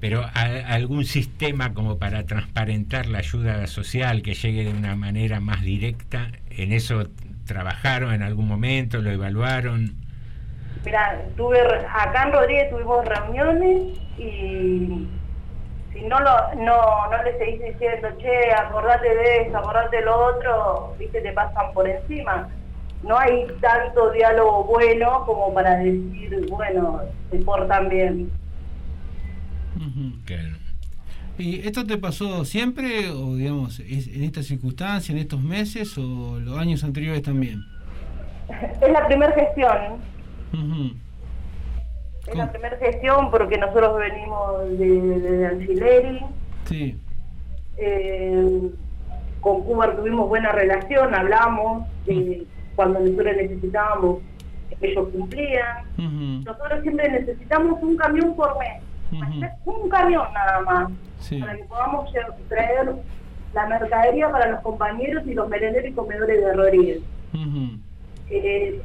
Pero a- algún sistema como para transparentar la ayuda social que llegue de una manera más directa, ¿en eso trabajaron en algún momento, lo evaluaron? Mira, tuve acá en Rodríguez tuvimos reuniones y si no lo no, no le seguís diciendo, che, acordate de eso, acordate de lo otro, viste, te pasan por encima. No hay tanto diálogo bueno como para decir, bueno, se portan bien. ¿Y esto te pasó siempre o digamos es en esta circunstancia, en estos meses o los años anteriores también? Es la primera gestión, Ujú. es la primera gestión porque nosotros venimos de, de Sí. Eh, con Cuba tuvimos buena relación, hablamos, eh, cuando nosotros necesitábamos, ellos cumplían. Nosotros siempre necesitamos un camión por mes, un camión nada más, Sí. para que podamos traer la mercadería para los compañeros y los merenderos y comedores de Rodríguez. Eh,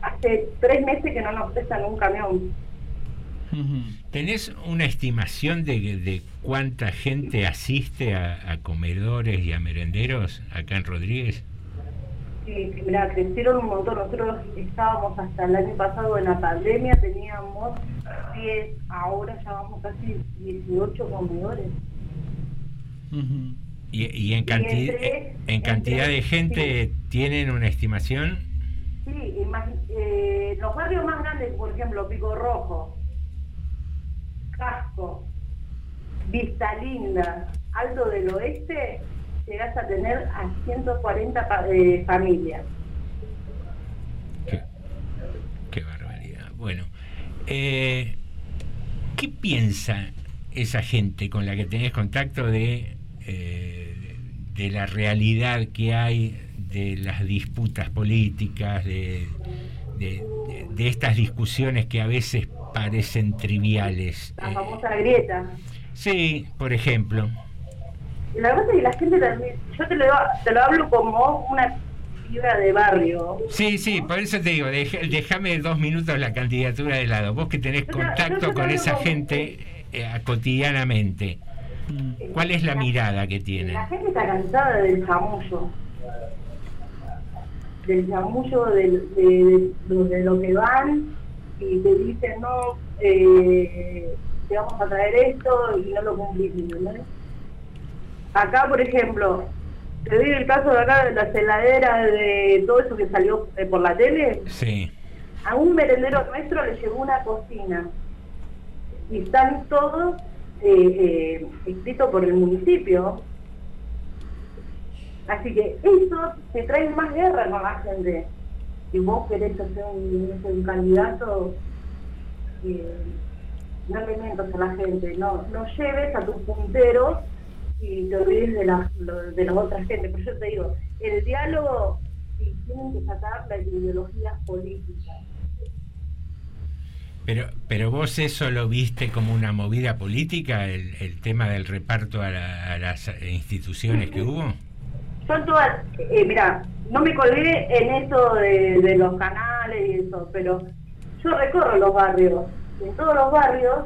hace tres meses que no nos prestan un camión. ¿Tenés una estimación de, de cuánta gente asiste a, a comedores y a merenderos acá en Rodríguez? Sí, mira, crecieron un montón. Nosotros estábamos hasta el año pasado en la pandemia, teníamos 10, ahora ya vamos casi 18 comedores. ¿Y, y en, canti- entre- en cantidad de gente tienen una estimación? Sí, eh, los barrios más grandes, por ejemplo, Pico Rojo, Casco, Vista Linda, Alto del Oeste, llegas a tener a 140 pa- eh, familias. Qué barbaridad. Bueno, eh, ¿qué piensa esa gente con la que tenés contacto de, eh, de la realidad que hay de las disputas políticas, de, de- de- de estas discusiones que a veces parecen triviales? La Eh, famosa grieta. sí, por ejemplo. La verdad es que la gente también, yo te lo, te lo hablo como una fibra de barrio. Sí, sí, por eso te digo, déjame dos minutos la candidatura de lado. Vos que tenés contacto con esa gente eh, cotidianamente, ¿cuál es la mirada que tienen? La gente está cansada del chamullo. Del chamullo, de, de- de lo que van y te dicen, no, eh, te vamos a traer esto y no lo cumplís, ¿entendés? Acá, por ejemplo, te doy el caso de acá de las heladeras, de todo eso que salió eh, por la tele. Sí. A un merendero nuestro le llegó una cocina y están todos eh, eh, escritos por el municipio. Así que eso te trae más guerra con la gente. Si vos querés hacer un, no sé, un candidato, eh, no le mientas a la gente, no, no lleves a tus punteros y te olvides de la, de las otras gente. Pero yo te digo, el diálogo sí, tienen que sacar las ideologías políticas. Pero, pero vos eso lo viste como una movida política, el, el tema del reparto a, la- a las instituciones que hubo. Son todas, eh, mira, no me colgué en esto de, de los canales y eso, pero yo recorro los barrios. Y en todos los barrios,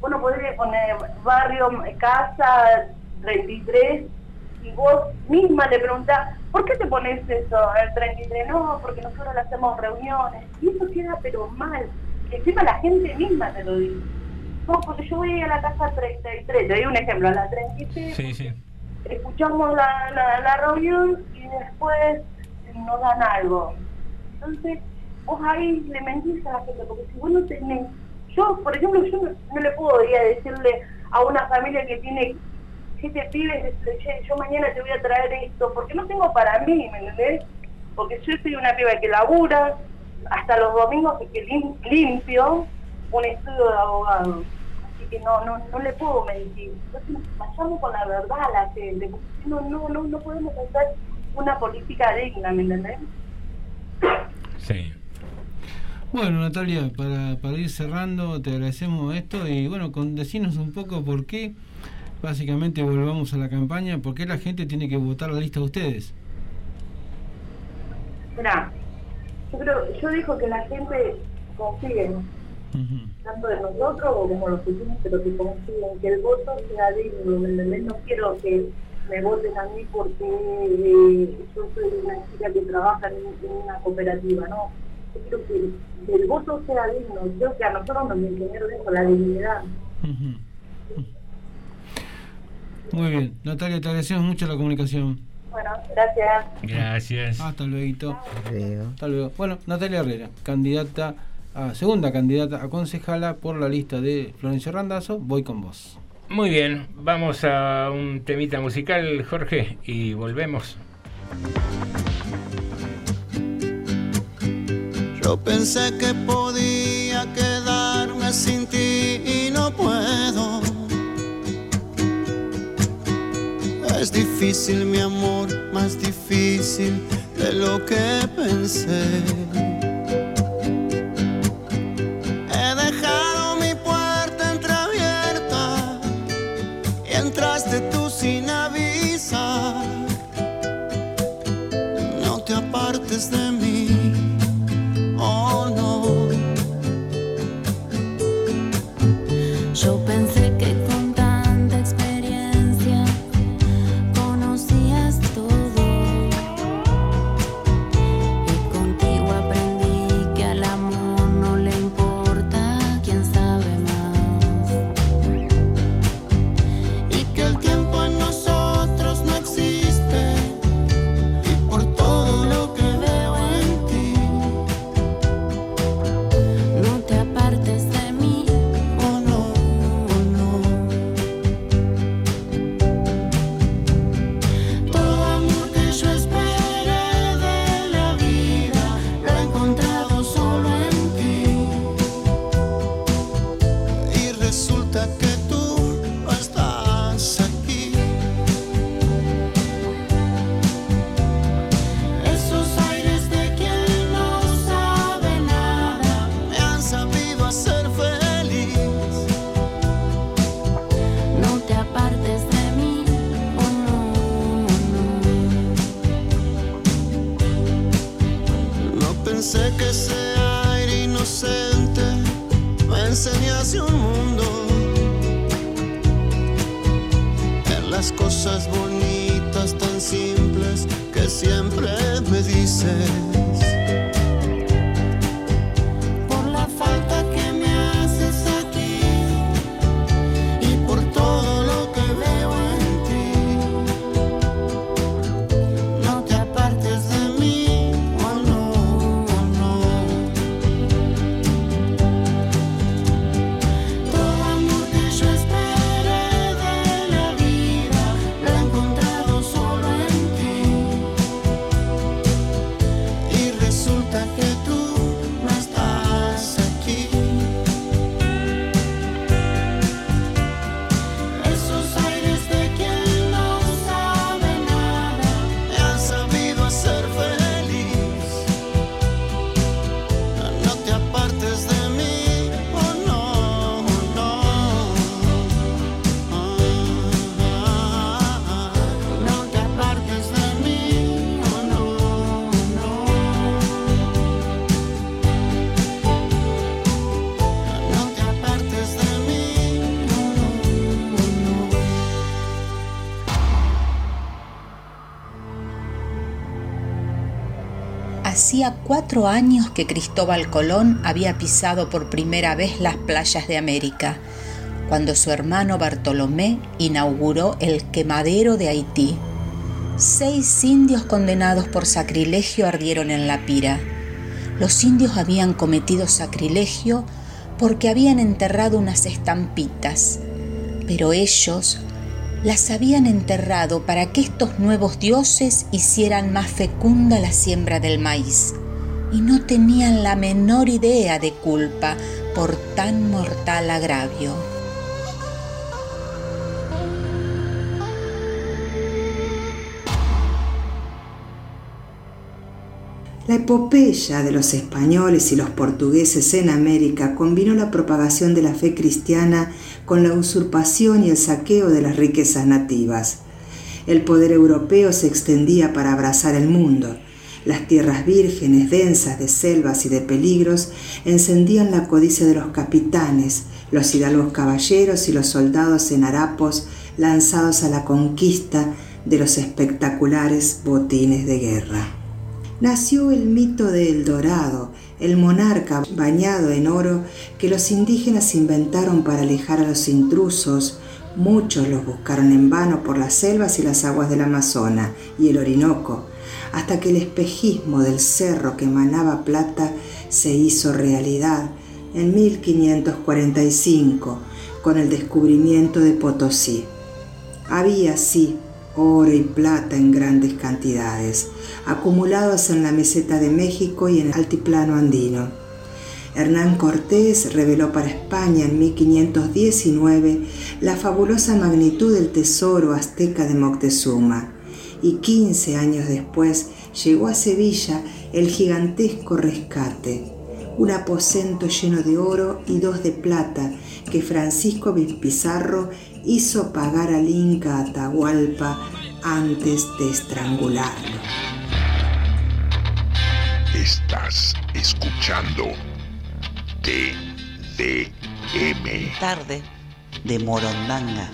uno podría poner barrio, casa 33, y vos misma le preguntás, ¿por qué te pones eso, el 33? No, porque nosotros le hacemos reuniones. Y eso queda pero mal. Encima la gente misma te lo dice. No, porque yo voy a la casa 33, te doy un ejemplo, a la 33, Sí, sí. escuchamos la, la, la reunión y después nos dan algo. Entonces, vos ahí le mentís a la gente, porque si vos no tenés... Yo, por ejemplo, yo no, no le puedo ir a decirle a una familia que tiene siete pibes, "Che, yo mañana te voy a traer esto, porque no tengo para mí, ¿me entendés? Porque yo soy una piba que labura, hasta los domingos que lim- limpio un estudio de abogado. Así que no, no, no le puedo mentir. Entonces, vayamos con la verdad a la gente, no, no, no, no podemos hacer una política digna, ¿me entendés? Sí. Bueno, Natalia, para, para ir cerrando, te agradecemos esto y bueno, con un poco por qué, básicamente volvamos a la campaña, por qué la gente tiene que votar la lista de ustedes. Mira, yo creo, yo digo que la gente confíe, tanto de nosotros como los vecinos, pero que confíen, que el voto sea digno. No quiero que me voten a mí porque eh, yo soy una chica que trabaja en, en una cooperativa, no. Yo quiero que, que el voto sea digno, creo que a nosotros nos enseñaron eso, la dignidad. Muy bien, Natalia, te agradecemos mucho la comunicación. Bueno, gracias. Gracias. Hasta luego. Hasta luego. Bueno, Natalia Herrera, candidata a segunda candidata a concejala por la lista de Florencio Randazzo, voy con vos. Muy bien, vamos a un temita musical, Jorge, y volvemos. Yo pensé que podía quedarme sin ti y no puedo. Es difícil mi amor, más difícil de lo que pensé. He dejado mi puerta entreabierta y entraste tú sin avisar. No te apartes de mí, resulta hacía cuatro años que Cristóbal Colón había pisado por primera vez las playas de América, cuando su hermano Bartolomé inauguró el quemadero de Haití. Seis indios condenados por sacrilegio ardieron en la pira. Los indios habían cometido sacrilegio porque habían enterrado unas estampitas, pero ellos las habían enterrado para que estos nuevos dioses hicieran más fecunda la siembra del maíz, y no tenían la menor idea de culpa por tan mortal agravio. La epopeya de los españoles y los portugueses en América combinó la propagación de la fe cristiana con la usurpación y el saqueo de las riquezas nativas. El poder europeo se extendía para abrazar el mundo. Las tierras vírgenes, densas de selvas y de peligros, encendían la codicia de los capitanes, los hidalgos caballeros y los soldados en harapos lanzados a la conquista de los espectaculares botines de guerra nació el mito de El Dorado, el monarca bañado en oro que los indígenas inventaron para alejar a los intrusos. Muchos los buscaron en vano por las selvas y las aguas del Amazonas y el Orinoco, hasta que el espejismo del cerro que emanaba plata se hizo realidad en 1545 con el descubrimiento de Potosí. Había, sí, oro y plata en grandes cantidades, acumulados en la meseta de México y en el altiplano andino. Hernán Cortés reveló para España en 1519 la fabulosa magnitud del tesoro azteca de Moctezuma y 15 años después llegó a Sevilla el gigantesco rescate, un aposento lleno de oro y dos de plata que Francisco Pizarro hizo pagar al Inca Atahualpa antes de estrangularlo. Estás escuchando TDM. Tarde de Morondanga.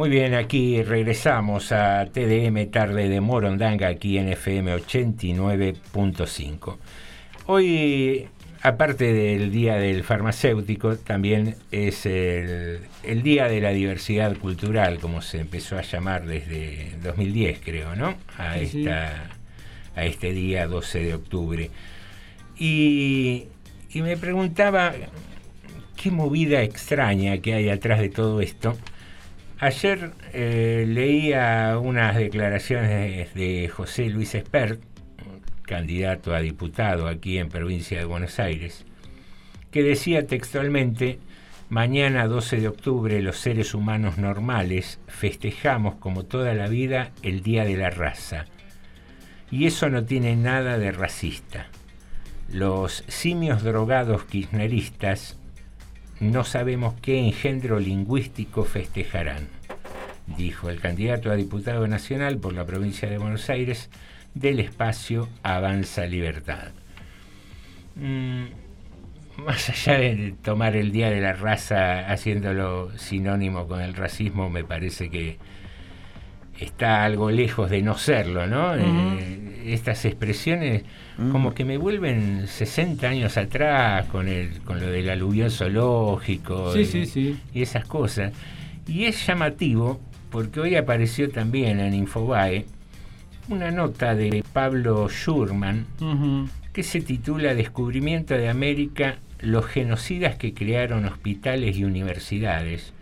Muy bien, aquí regresamos a TDM Tarde de Morondanga, aquí en FM 89.5. Hoy, aparte del Día del Farmacéutico, también es el, el, Día de la Diversidad Cultural, como se empezó a llamar desde 2010, creo, ¿no? A, Sí, sí. esta, a este día 12 de octubre. Y, y me preguntaba qué movida extraña que hay atrás de todo esto. Ayer eh, leía unas declaraciones de José Luis Espert, candidato a diputado aquí en provincia de Buenos Aires, que decía textualmente, mañana 12 de octubre los seres humanos normales festejamos como toda la vida el Día de la Raza. Y eso no tiene nada de racista. Los simios drogados kirchneristas no sabemos qué engendro lingüístico festejarán, dijo el candidato a diputado nacional por la provincia de Buenos Aires del espacio Avanza Libertad. Mm, más allá de tomar el Día de la Raza haciéndolo sinónimo con el racismo, me parece que está algo lejos de no serlo, ¿no? Eh, estas expresiones como que me vuelven 60 años atrás con el con lo del aluvión zoológico Sí, y, sí, sí. y esas cosas. Y es llamativo porque hoy apareció también en Infobae una nota de Pablo Schurman que se titula Descubrimiento de América, los genocidas que crearon hospitales y universidades.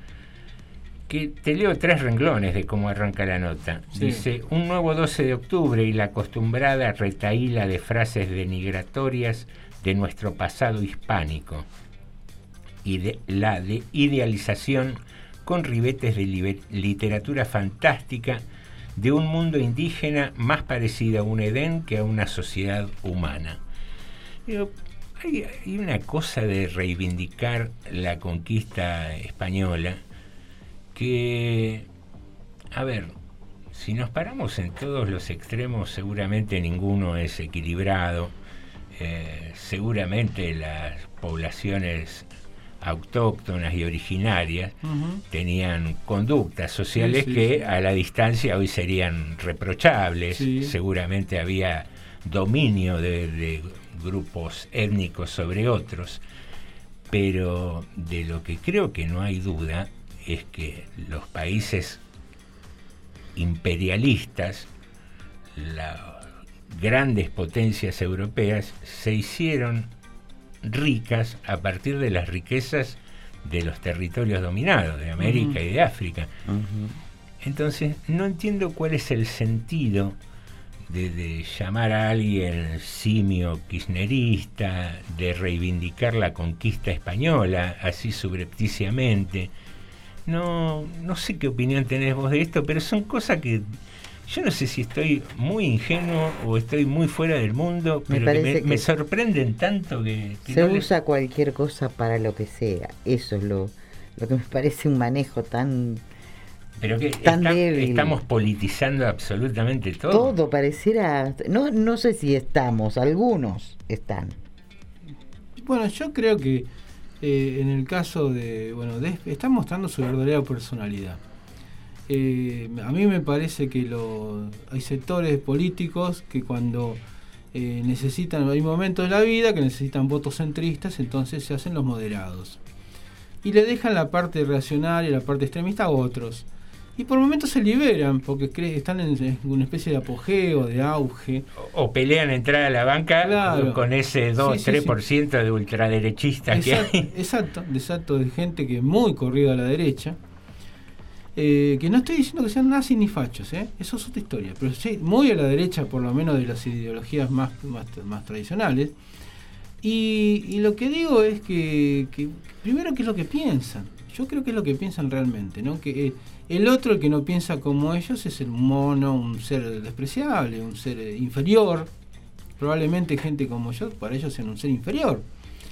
Que te leo tres renglones de cómo arranca la nota. Sí. Dice, un nuevo 12 de octubre y la acostumbrada retaíla de frases denigratorias de nuestro pasado hispánico. Y de la de idealización con ribetes de literatura fantástica de un mundo indígena más parecido a un Edén que a una sociedad humana. Digo, hay, hay una cosa de reivindicar la conquista española que, a ver, si nos paramos en todos los extremos, seguramente ninguno es equilibrado, eh, seguramente las poblaciones autóctonas y originarias tenían conductas sociales Sí, sí, que sí. a la distancia hoy serían reprochables. Seguramente había dominio de, de grupos étnicos sobre otros, pero de lo que creo que no hay duda es que los países imperialistas, las grandes potencias europeas, se hicieron ricas a partir de las riquezas de los territorios dominados, de América y de África. Entonces, no entiendo cuál es el sentido de, de llamar a alguien simio kirchnerista, de reivindicar la conquista española así subrepticiamente. No, no sé qué opinión tenés vos de esto, pero son cosas que yo no sé si estoy muy ingenuo o estoy muy fuera del mundo, Me pero me, que- me sorprenden tanto que, que Se no usa cualquier cosa para lo que sea. Eso es lo, lo que me parece un manejo tan... pero que tan está- débil. estamos politizando absolutamente todo. Todo pareciera... No, no sé si estamos, algunos están. Bueno, yo creo que eh, en el caso de, bueno, de, está mostrando su verdadera personalidad. Eh, a mí me parece que lo, hay sectores políticos que cuando eh, necesitan, hay momentos de la vida que necesitan votos centristas, entonces se hacen los moderados. Y le dejan la parte reaccionaria, la parte extremista a otros. Y por momentos se liberan, porque están en, una especie de apogeo, de auge. o pelean entrar a la banca Claro. con ese Sí, sí, 2-3% de ultraderechistas que Exacto, hay. exacto, exacto, de gente que es muy corrida a la derecha. Eh, que no estoy diciendo que sean nazis ni fachos, ¿eh? eso es otra historia, pero sí, muy a la derecha por lo menos de las ideologías más, más, más tradicionales. Y, y lo que digo es que, que primero qué es lo que piensan, yo creo que es lo que piensan realmente, ¿no? que eh, el otro, el que no piensa como ellos, es el mono, un ser despreciable, un ser inferior, probablemente gente como yo, para ellos sean un ser inferior.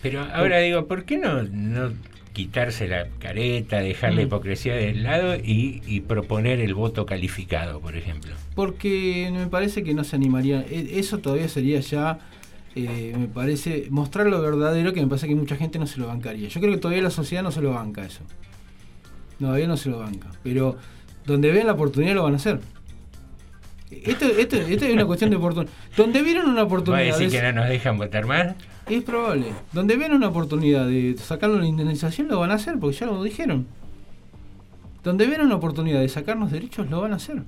Pero ahora digo, ¿por qué no, no quitarse la careta, dejar la Mm. hipocresía del lado y, y proponer el voto calificado, por ejemplo? Porque me parece que no se animaría. e- Eso todavía sería ya, eh, me parece, mostrar lo verdadero que me parece que mucha gente no se lo bancaría. Yo creo que todavía la sociedad no se lo banca eso. Todavía no se lo banca. Pero donde vean la oportunidad lo van a hacer. Esto, esto, esto es una cuestión de oportunidad. Donde vieron una ¿Va a oportunidad. decir de- que no nos dejan votar más? es probable. Donde ven una oportunidad de sacarnos la indemnización, lo van a hacer, porque ya lo dijeron. Donde ven una oportunidad de sacarnos derechos, lo van a hacer.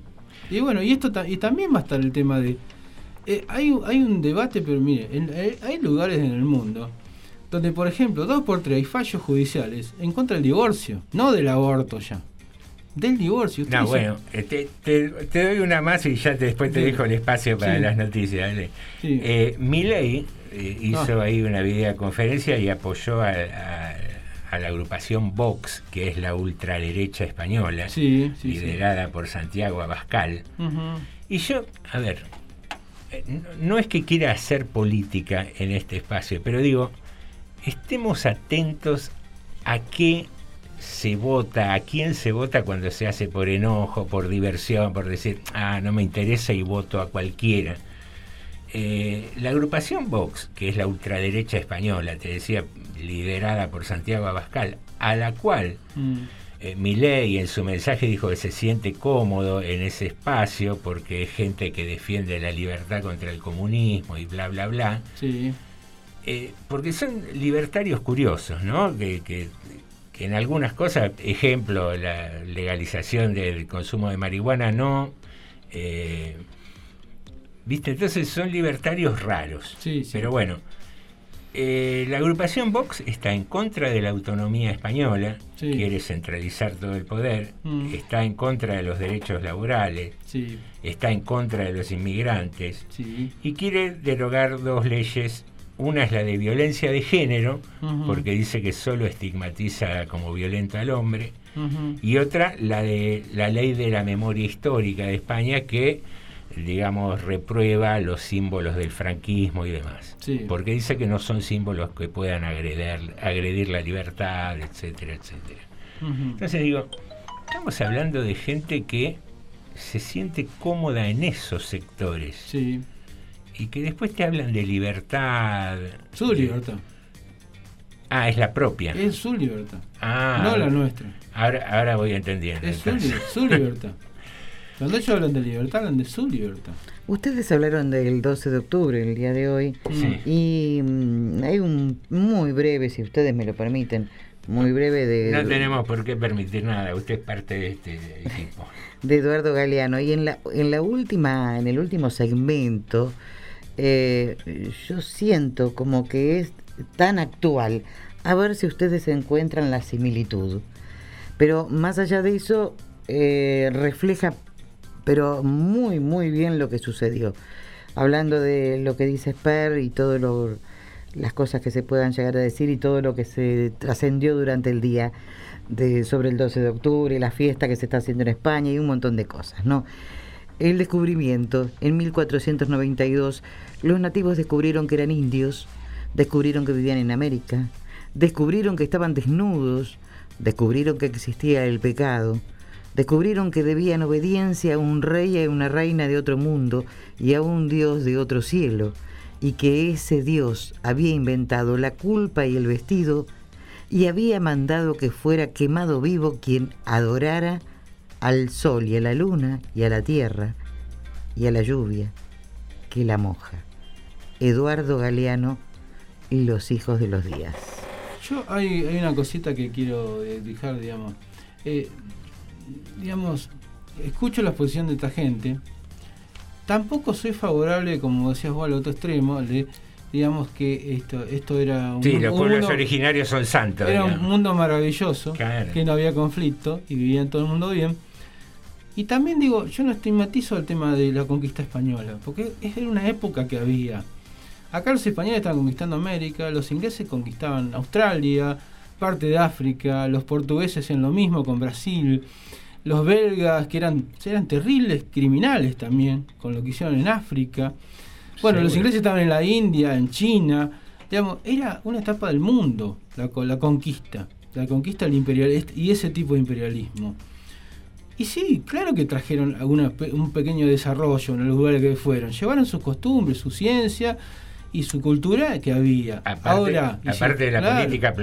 Y bueno, y esto ta- y también va a estar el tema de. eh, hay, un- hay un debate, pero mire, en- eh, hay lugares en el mundo donde, por ejemplo, dos por tres hay fallos judiciales en contra del divorcio, no del aborto ya. Del divorcio. No, bueno, eh, te, te- te doy una más y ya te- después te Sí. dejo el espacio para Sí. las noticias. Sí. Eh, Milei eh, hizo Ah. ahí una videoconferencia y apoyó a, a- a la agrupación Vox, que es la ultraderecha española, liderada por Santiago Abascal. Y yo, a ver, eh, no, no es que quiera hacer política en este espacio, pero digo, estemos atentos a qué se vota, a quién se vota cuando se hace por enojo, por diversión, por decir, ah, no me interesa y voto a cualquiera. Eh, la agrupación Vox, que es la ultraderecha española, te decía, liderada por Santiago Abascal, a la cual Mm. eh, Milei en su mensaje dijo que se siente cómodo en ese espacio porque es gente que defiende la libertad contra el comunismo y bla, bla, bla. Sí. Eh, porque son libertarios curiosos, ¿no? Que, que- que en algunas cosas, ejemplo, la legalización del consumo de marihuana no. eh, ¿Viste? Entonces son libertarios raros. Sí, sí. Pero bueno, eh, la agrupación Vox está en contra de la autonomía española, Sí. quiere centralizar todo el poder, Mm. está en contra de los derechos laborales, está en contra de los inmigrantes y quiere derogar dos leyes. Una es la de violencia de género, porque dice que solo estigmatiza como violento al hombre, y otra la de la ley de la memoria histórica de España que digamos reprueba los símbolos del franquismo y demás. Sí. porque dice que no son símbolos que puedan agredir, agredir la libertad etcétera etcétera. Entonces digo estamos hablando de gente que se siente cómoda en esos sectores. Sí. Y que después te hablan de libertad Su de- libertad. Ah, es la propia. Es su libertad. Ah, no la nuestra. Ahora, ahora voy entendiendo. Es su libertad. Cuando ellos hablan de libertad, hablan de su libertad. Ustedes hablaron del 12 de octubre, el día de hoy, Sí. y mm, hay un muy breve, si ustedes me lo permiten, muy breve de, No tenemos por qué permitir nada. Usted es parte de este equipo. de Eduardo Galeano. Y en la, en la última, en el último segmento, eh, yo siento como que es tan actual. A ver si ustedes encuentran la similitud. Pero más allá de eso, eh, refleja, pero muy, muy bien lo que sucedió. Hablando de lo que dice Sper y todo lo, las cosas que se puedan llegar a decir y todo lo que se trascendió durante el día de, sobre el 12 de octubre, la fiesta que se está haciendo en España y un montón de cosas, ¿no? El descubrimiento. En 1492 los nativos descubrieron que eran indios, descubrieron que vivían en América, descubrieron que estaban desnudos, descubrieron que existía el pecado, descubrieron que debían obediencia a un rey y a una reina de otro mundo y a un dios de otro cielo, y que ese dios había inventado la culpa y el vestido y había mandado que fuera quemado vivo quien adorara al sol y a la luna y a la tierra y a la lluvia que la moja. Eduardo Galeano y los hijos de los días. Yo hay, hay una cosita que quiero eh, dejar, digamos. Eh, digamos, escucho la posición de esta gente. Tampoco soy favorable, como decías vos, al otro extremo, de, digamos que esto, esto era un, Sí, los pueblos mundo- originarios son santos. era un mundo maravilloso, Claro. que no había conflicto y vivían todo el mundo bien. Y también digo, yo no estigmatizo el tema de la conquista española, porque es era una época que había. Acá los españoles estaban conquistando América, los ingleses conquistaban Australia, parte de África, los portugueses en lo mismo con Brasil, los belgas que eran, eran terribles criminales también con lo que hicieron en África. Bueno, los ingleses estaban en la India, en China, digamos, era una etapa del mundo la, la conquista, la conquista del imperial y ese tipo de imperialismo. Y sí, claro que trajeron alguna un pequeño desarrollo en los lugares que fueron. Llevaron sus costumbres, su ciencia y su cultura que había. Aparte, Ahora, aparte de la claro, política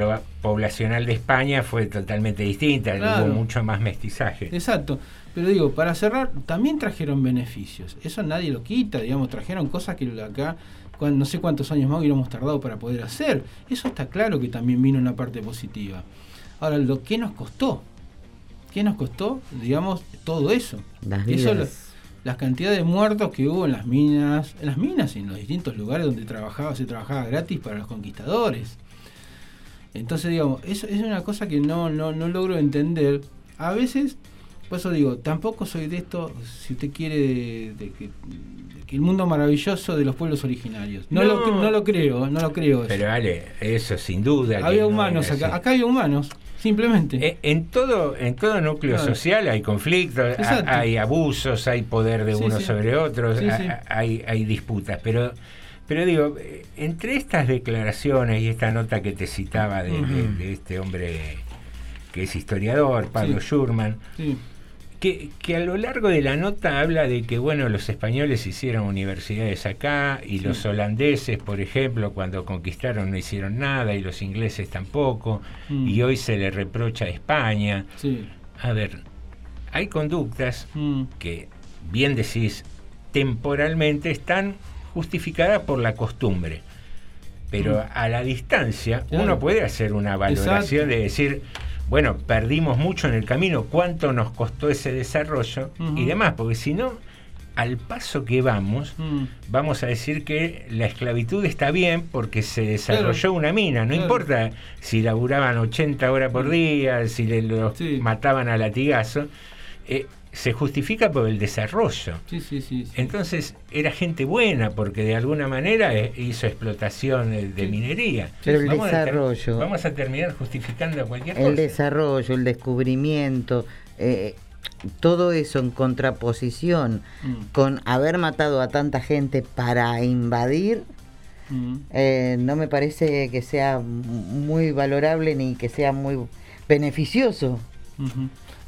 poblacional de España fue totalmente distinta, Claro. hubo mucho más mestizaje. Exacto. Pero digo, para cerrar, también trajeron beneficios. Eso nadie lo quita, digamos, trajeron cosas que acá, no sé cuántos años más hubiéramos tardado para poder hacer. Eso está claro que también vino una parte positiva. Ahora, lo que nos costó, ¿qué nos costó? Digamos, todo eso. Las Eso vidas. lo- las cantidades de muertos que hubo en las minas, en las minas y en los distintos lugares donde trabajaba, se trabajaba gratis para los conquistadores. Entonces, digamos, eso es una cosa que no, no, no logro entender. A veces, por eso digo, tampoco soy de esto, si usted quiere, de, de que, el mundo maravilloso de los pueblos originarios. No, Lo, No. no lo creo, no lo creo. eso. Pero Ale, eso sin duda. Había no humanos acá, acá había humanos, simplemente. Eh, En todo, en todo núcleo Claro. social hay conflictos, hay abusos, hay poder de Sí, unos sí. sobre otros, Sí, sí. Hay, hay disputas. Pero, pero digo, eh, entre estas declaraciones y esta nota que te citaba de, de- este hombre que es historiador, Pablo. Schurman. Que, que a lo largo de la nota habla de que bueno los españoles hicieron universidades acá y los holandeses por ejemplo cuando conquistaron no hicieron nada y los ingleses tampoco Mm. y hoy se le reprocha a España Sí. a ver hay conductas Mm. que bien decís temporalmente están justificadas por la costumbre pero Mm. a la distancia Claro. uno puede hacer una valoración Exacto. de decir bueno, perdimos mucho en el camino, cuánto nos costó ese desarrollo y demás, porque si no, al paso que vamos, Mm. vamos a decir que la esclavitud está bien porque se desarrolló Claro. una mina, no Claro. importa si laburaban 80 horas por día, si le Sí. mataban a latigazo, eh, se justifica por el desarrollo. Sí, sí, sí. sí. Entonces era gente buena porque de alguna manera eh, hizo explotación de minería. Pero el Vamos a ter- desarrollo. vamos a terminar justificando cualquier El cosa. desarrollo, el descubrimiento, eh, todo eso en contraposición Mm. con haber matado a tanta gente para invadir, Mm. eh, no me parece que sea muy valorable ni que sea muy beneficioso.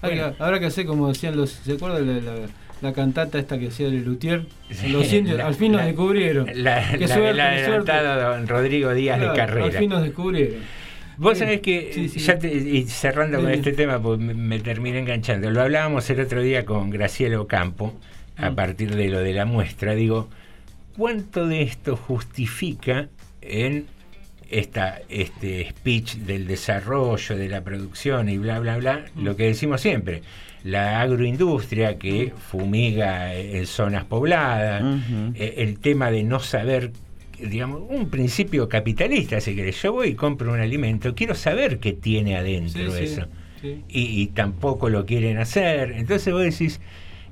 Hay que- Habrá que hacer como decían los. ¿Se acuerdan de la, la cantata esta que hacía de Luthier? Los indios, al fin nos descubrieron. La, Qué suerte, adelantado don Rodrigo Díaz Claro, de Carrera. Al fin nos descubrieron. Vos sabés que, sí, sí. ya te- y cerrando con este tema, pues me, me terminé enganchando. Lo hablábamos el otro día con Graciela Ocampo, a Mm. partir de lo de la muestra. Digo, ¿cuánto de esto justifica en esta, este speech del desarrollo, de la producción y bla, bla, bla? Mm. Lo que decimos siempre. La agroindustria que fumiga en zonas pobladas, eh, el tema de no saber, digamos, un principio capitalista, si querés. Yo voy y compro un alimento, quiero saber qué tiene adentro Sí, eso. sí. Y, y tampoco lo quieren hacer. Entonces vos decís,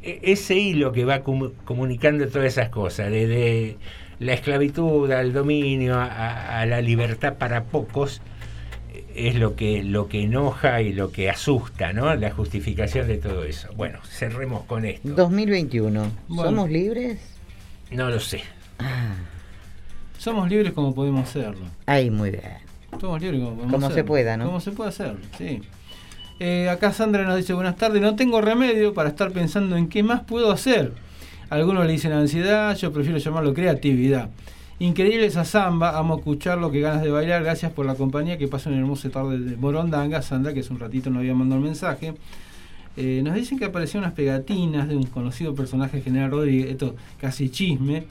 e- ese hilo que va comu- comunicando todas esas cosas, desde la esclavitud al dominio, a, a la libertad para pocos, es lo que, lo que enoja y lo que asusta, ¿no? La justificación de todo eso. Bueno, cerremos con esto. 2021. Bueno. ¿Somos libres? No lo sé. Somos libres como podemos serlo. Ahí, muy bien. Somos libres como podemos Como se pueda, ¿no? Como se puede hacerlo, sí. Eh, acá Sandra nos dice buenas tardes, no tengo remedio para estar pensando en qué más puedo hacer. Algunos le dicen ansiedad, yo prefiero llamarlo creatividad. Increíble esa samba, amo escucharlo, que ganas de bailar, gracias por la compañía, que pasen una hermosa tarde de Morondanga, Sandra, que hace un ratito nos había mandado un mensaje. Eh, nos dicen que aparecieron unas pegatinas de un conocido personaje, General Rodríguez, esto casi chisme,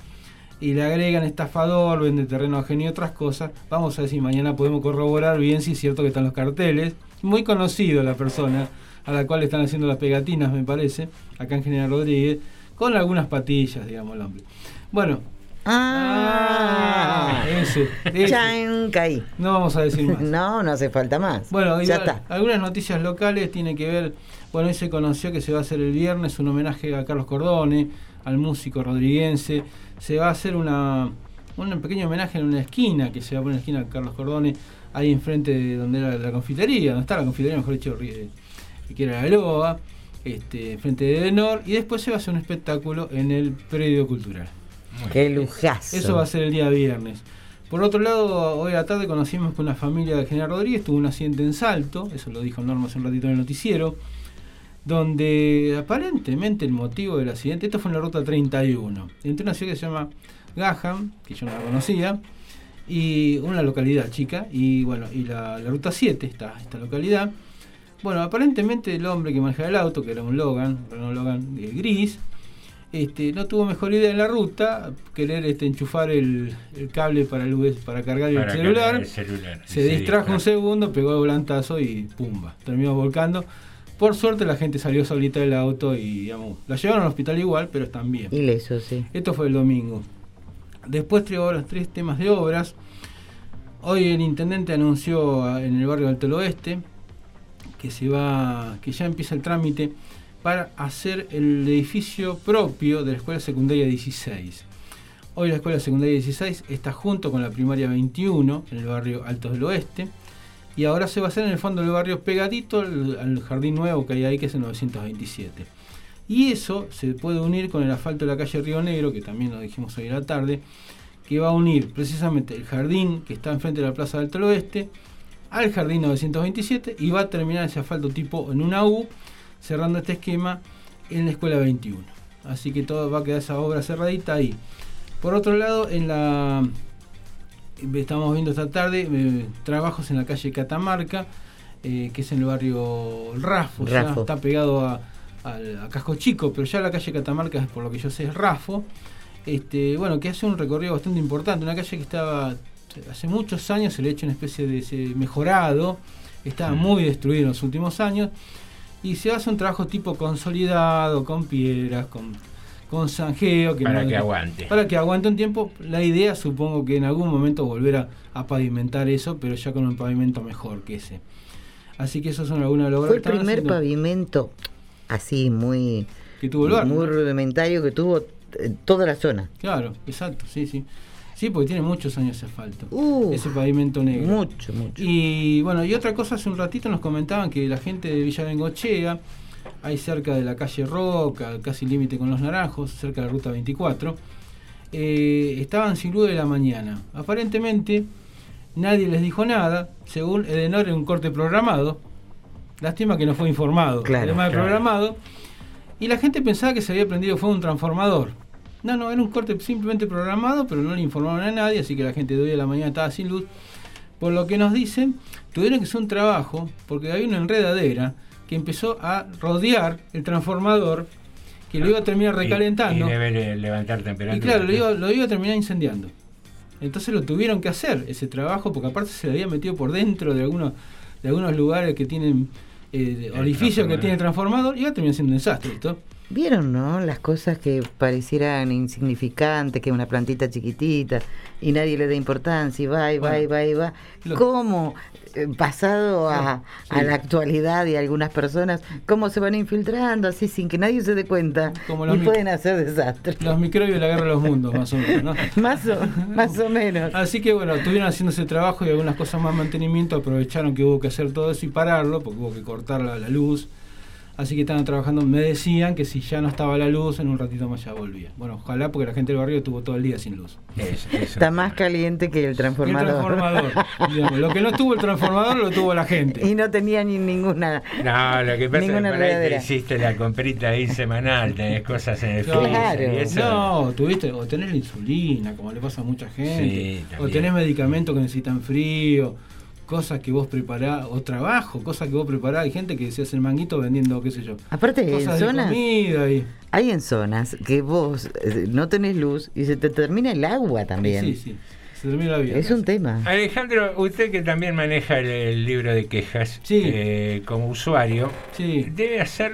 y le agregan estafador, vende terreno ajeno y otras cosas. Vamos a ver si mañana podemos corroborar bien si es cierto que están los carteles. Muy conocido la persona a la cual están haciendo las pegatinas, me parece, acá en General Rodríguez, con algunas patillas, digamos, el hombre. Bueno. Ah, ese, ese. Caí. No vamos a decir más. No, no hace falta más. Bueno, ya está. algunas noticias locales tienen que ver, bueno, hoy se conoció que se va a hacer el viernes un homenaje a Carlos Cordone, al músico rodriguense. Se va a hacer una, un pequeño homenaje en una esquina, que se va a poner en la esquina a Carlos Cordone, ahí enfrente de donde era la confitería, donde está la confitería, mejor dicho, ri- que era la Loa, este, frente de Denor, y después se va a hacer un espectáculo en el predio cultural. Qué lujazo. Eso va a ser el día viernes. Por otro lado, hoy a la tarde conocimos que una familia de General Rodríguez tuvo un accidente en Salto, eso lo dijo Norma hace un ratito en el noticiero, donde aparentemente el motivo del accidente, esto fue en la ruta 31, entre una ciudad que se llama Gaham, que yo no la conocía, y una localidad chica, y bueno, y la, la ruta 7, esta, esta localidad. Bueno, aparentemente el hombre que manejaba el auto, que era un Logan, Renault Logan eh, gris, este, no tuvo mejor idea en la ruta, querer este, enchufar el, el cable para, el USB para cargar Para el celular. cargar el celular. Se, distrajo un segundo, pegó el volantazo y pumba, terminó volcando. Por suerte la gente salió solita del auto y digamos, la llevaron al hospital igual, pero están bien. Ileso, sí. Esto fue el domingo. Después traigo ahora tres temas de obras. Hoy el intendente anunció a- en el barrio del Oeste que se va, que ya empieza el trámite para hacer el edificio propio de la escuela secundaria 16. Hoy la escuela secundaria 16 está junto con la primaria 21 en el barrio Altos del Oeste. Y ahora se va a hacer en el fondo del barrio pegadito al, jardín nuevo que hay ahí, que es el 927. Y eso se puede unir con el asfalto de la calle Río Negro, que también lo dijimos hoy a la tarde, que va a unir precisamente el jardín que está enfrente de la Plaza del Alto Oeste al jardín 927 y va a terminar ese asfalto tipo en una U, cerrando este esquema en la escuela 21. Así que todo va a quedar esa obra cerradita ahí. Por otro lado, en la estamos viendo esta tarde eh, trabajos en la calle Catamarca, eh, que es en el barrio Rafo, ya Rafo. está pegado a, a Casco Chico, pero ya la calle Catamarca, por lo que yo sé, es Rafo. Este, bueno, que hace un recorrido bastante importante, una calle que estaba hace muchos años se le ha hecho una especie de ese mejorado, estaba muy destruido en los últimos años, y se hace un trabajo tipo consolidado, con piedras, con, con zanjeo. Para no- que aguante. Para que aguante un tiempo. La idea supongo que en algún momento volver a, a pavimentar eso, pero ya con un pavimento mejor que ese. Así que esos son algunas de las Fue el que primer haciendo. pavimento así muy, Que tuvo muy ¿no? rudimentario que tuvo eh, toda la zona. Claro, exacto, sí, sí. Sí, porque tiene muchos años ese asfalto. Uh, ese pavimento negro. Mucho, mucho. Y bueno, y otra cosa, hace un ratito nos comentaban que la gente de Villa Bengochea, ahí cerca de la calle Roca, casi límite con los naranjos, cerca de la ruta 24, eh, estaban sin luz de la mañana. Aparentemente nadie les dijo nada, según Edenor en un corte programado. Lástima que no fue informado. Claro, de claro. programado. Y la gente pensaba que se había prendido fue un transformador. No, no, era un corte simplemente programado, pero no le informaron a nadie, así que la gente de hoy a la mañana estaba sin luz. por lo que nos dicen, tuvieron que hacer un trabajo, porque hay una enredadera que empezó a rodear el transformador, que lo iba a terminar recalentando. Y, y debe levantar temperatura. Y claro, lo iba, lo iba a terminar incendiando. Entonces lo tuvieron que hacer, ese trabajo, porque aparte se le había metido por dentro de algunos, de algunos lugares que tienen eh, orificios que tiene transformador, y iba a terminar siendo un desastre. ¿esto? ¿Vieron, no? Las cosas que parecieran insignificantes, que una plantita chiquitita y nadie le da importancia y va y va y va y va. ¿Cómo, eh, pasado a, a la actualidad y a algunas personas, cómo se van infiltrando así sin que nadie se dé cuenta Como y pueden hacer desastres? Los microbios de la guerra de los mundos, más o menos. ¿no? más, o, más o menos. Así que bueno, estuvieron haciendo ese trabajo y algunas cosas más mantenimiento, aprovecharon que hubo que hacer todo eso y pararlo, porque hubo que cortar la, la luz. Así que estaban trabajando, me decían que si ya no estaba la luz, en un ratito más ya volvía. Bueno, ojalá porque la gente del barrio estuvo todo el día sin luz. Está más caliente que el El transformador. transformador. digamos. Lo que no tuvo el transformador lo tuvo la gente. y no tenía ni ninguna. No, lo que pasa es que Ninguna por ahí te hiciste la comprita ahí semanal, tenés cosas en el freezer Claro. y eso. No, tuviste, o tenés la insulina, como le pasa a mucha gente, Sí, o tenés medicamentos que necesitan frío, cosas que vos preparás, o trabajo, cosas que vos preparás. Hay gente que se hace el manguito vendiendo, qué sé yo. Aparte, en cosas de zonas. comida y. Hay en zonas que vos eh, no tenés luz y se te termina el agua también. Sí, sí. Se termina la vida. Es un tema. Alejandro, usted que también maneja el, el libro de quejas eh, como usuario, debe hacer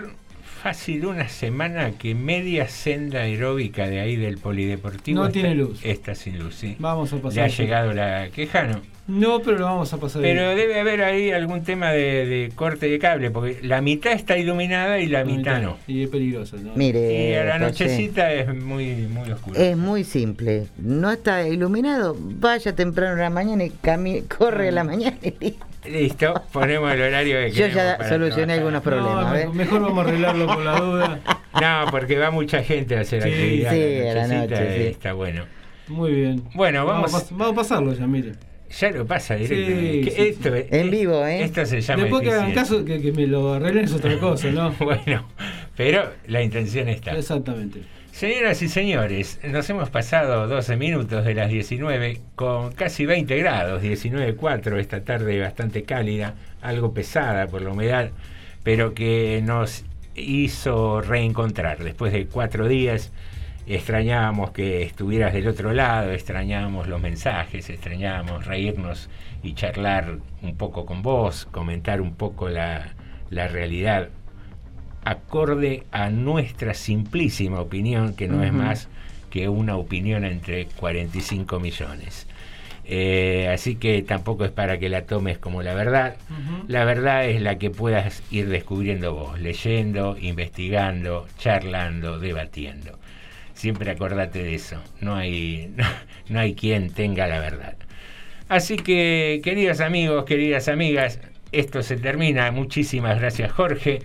fácil una semana que media senda aeróbica de ahí del polideportivo No está- tiene luz. Está sin luz, sí. Vamos a pasar. ¿Le ha llegado la queja, no? No, pero lo vamos a pasar. Pero ahí. debe haber ahí algún tema de, de corte de cable, porque la mitad está iluminada y la, mitad no. Y es peligroso, ¿no? Mire, Y a la nochecita es muy, muy oscuro. Es muy simple. No está iluminado, vaya temprano en la mañana y cami- corre a la mañana y listo. Listo, ponemos el horario que Yo ya solucioné trabajar. algunos problemas. Mejor vamos a arreglarlo por la duda. No, porque va mucha gente a hacer Sí, actividad. sí, la a la noche, sí. Está bueno. Muy bien. Bueno, vamos. Vamos, a pas- vamos a pasarlo ya, mire. Ya lo pasa directamente. Sí, Que sí, esto, es- En vivo, ¿eh? Esto se llama. Después que hagan caso, que, que me lo arreglen es otra cosa, ¿no? bueno, pero la intención está. Exactamente. Señoras y señores, nos hemos pasado 12 minutos de las 19 con casi 20 grados, 19.4 esta tarde bastante cálida, algo pesada por la humedad, pero que nos hizo reencontrar después de cuatro días. Extrañábamos que estuvieras del otro lado, extrañábamos los mensajes, extrañábamos reírnos y charlar un poco con vos, comentar un poco la, la realidad acorde a nuestra simplísima opinión, que no es más que una opinión entre 45 millones. Eh, así que tampoco es para que la tomes como la verdad. La verdad es la que puedas ir descubriendo vos, leyendo, investigando, charlando, debatiendo. Siempre acordate de eso. No hay, no hay quien tenga la verdad. Así que, queridos amigos, queridas amigas, esto se termina. Muchísimas gracias, Jorge.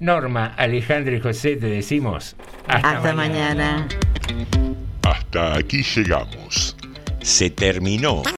Norma, Alejandro y José, te decimos hasta, Hasta mañana. Hasta aquí llegamos. Se terminó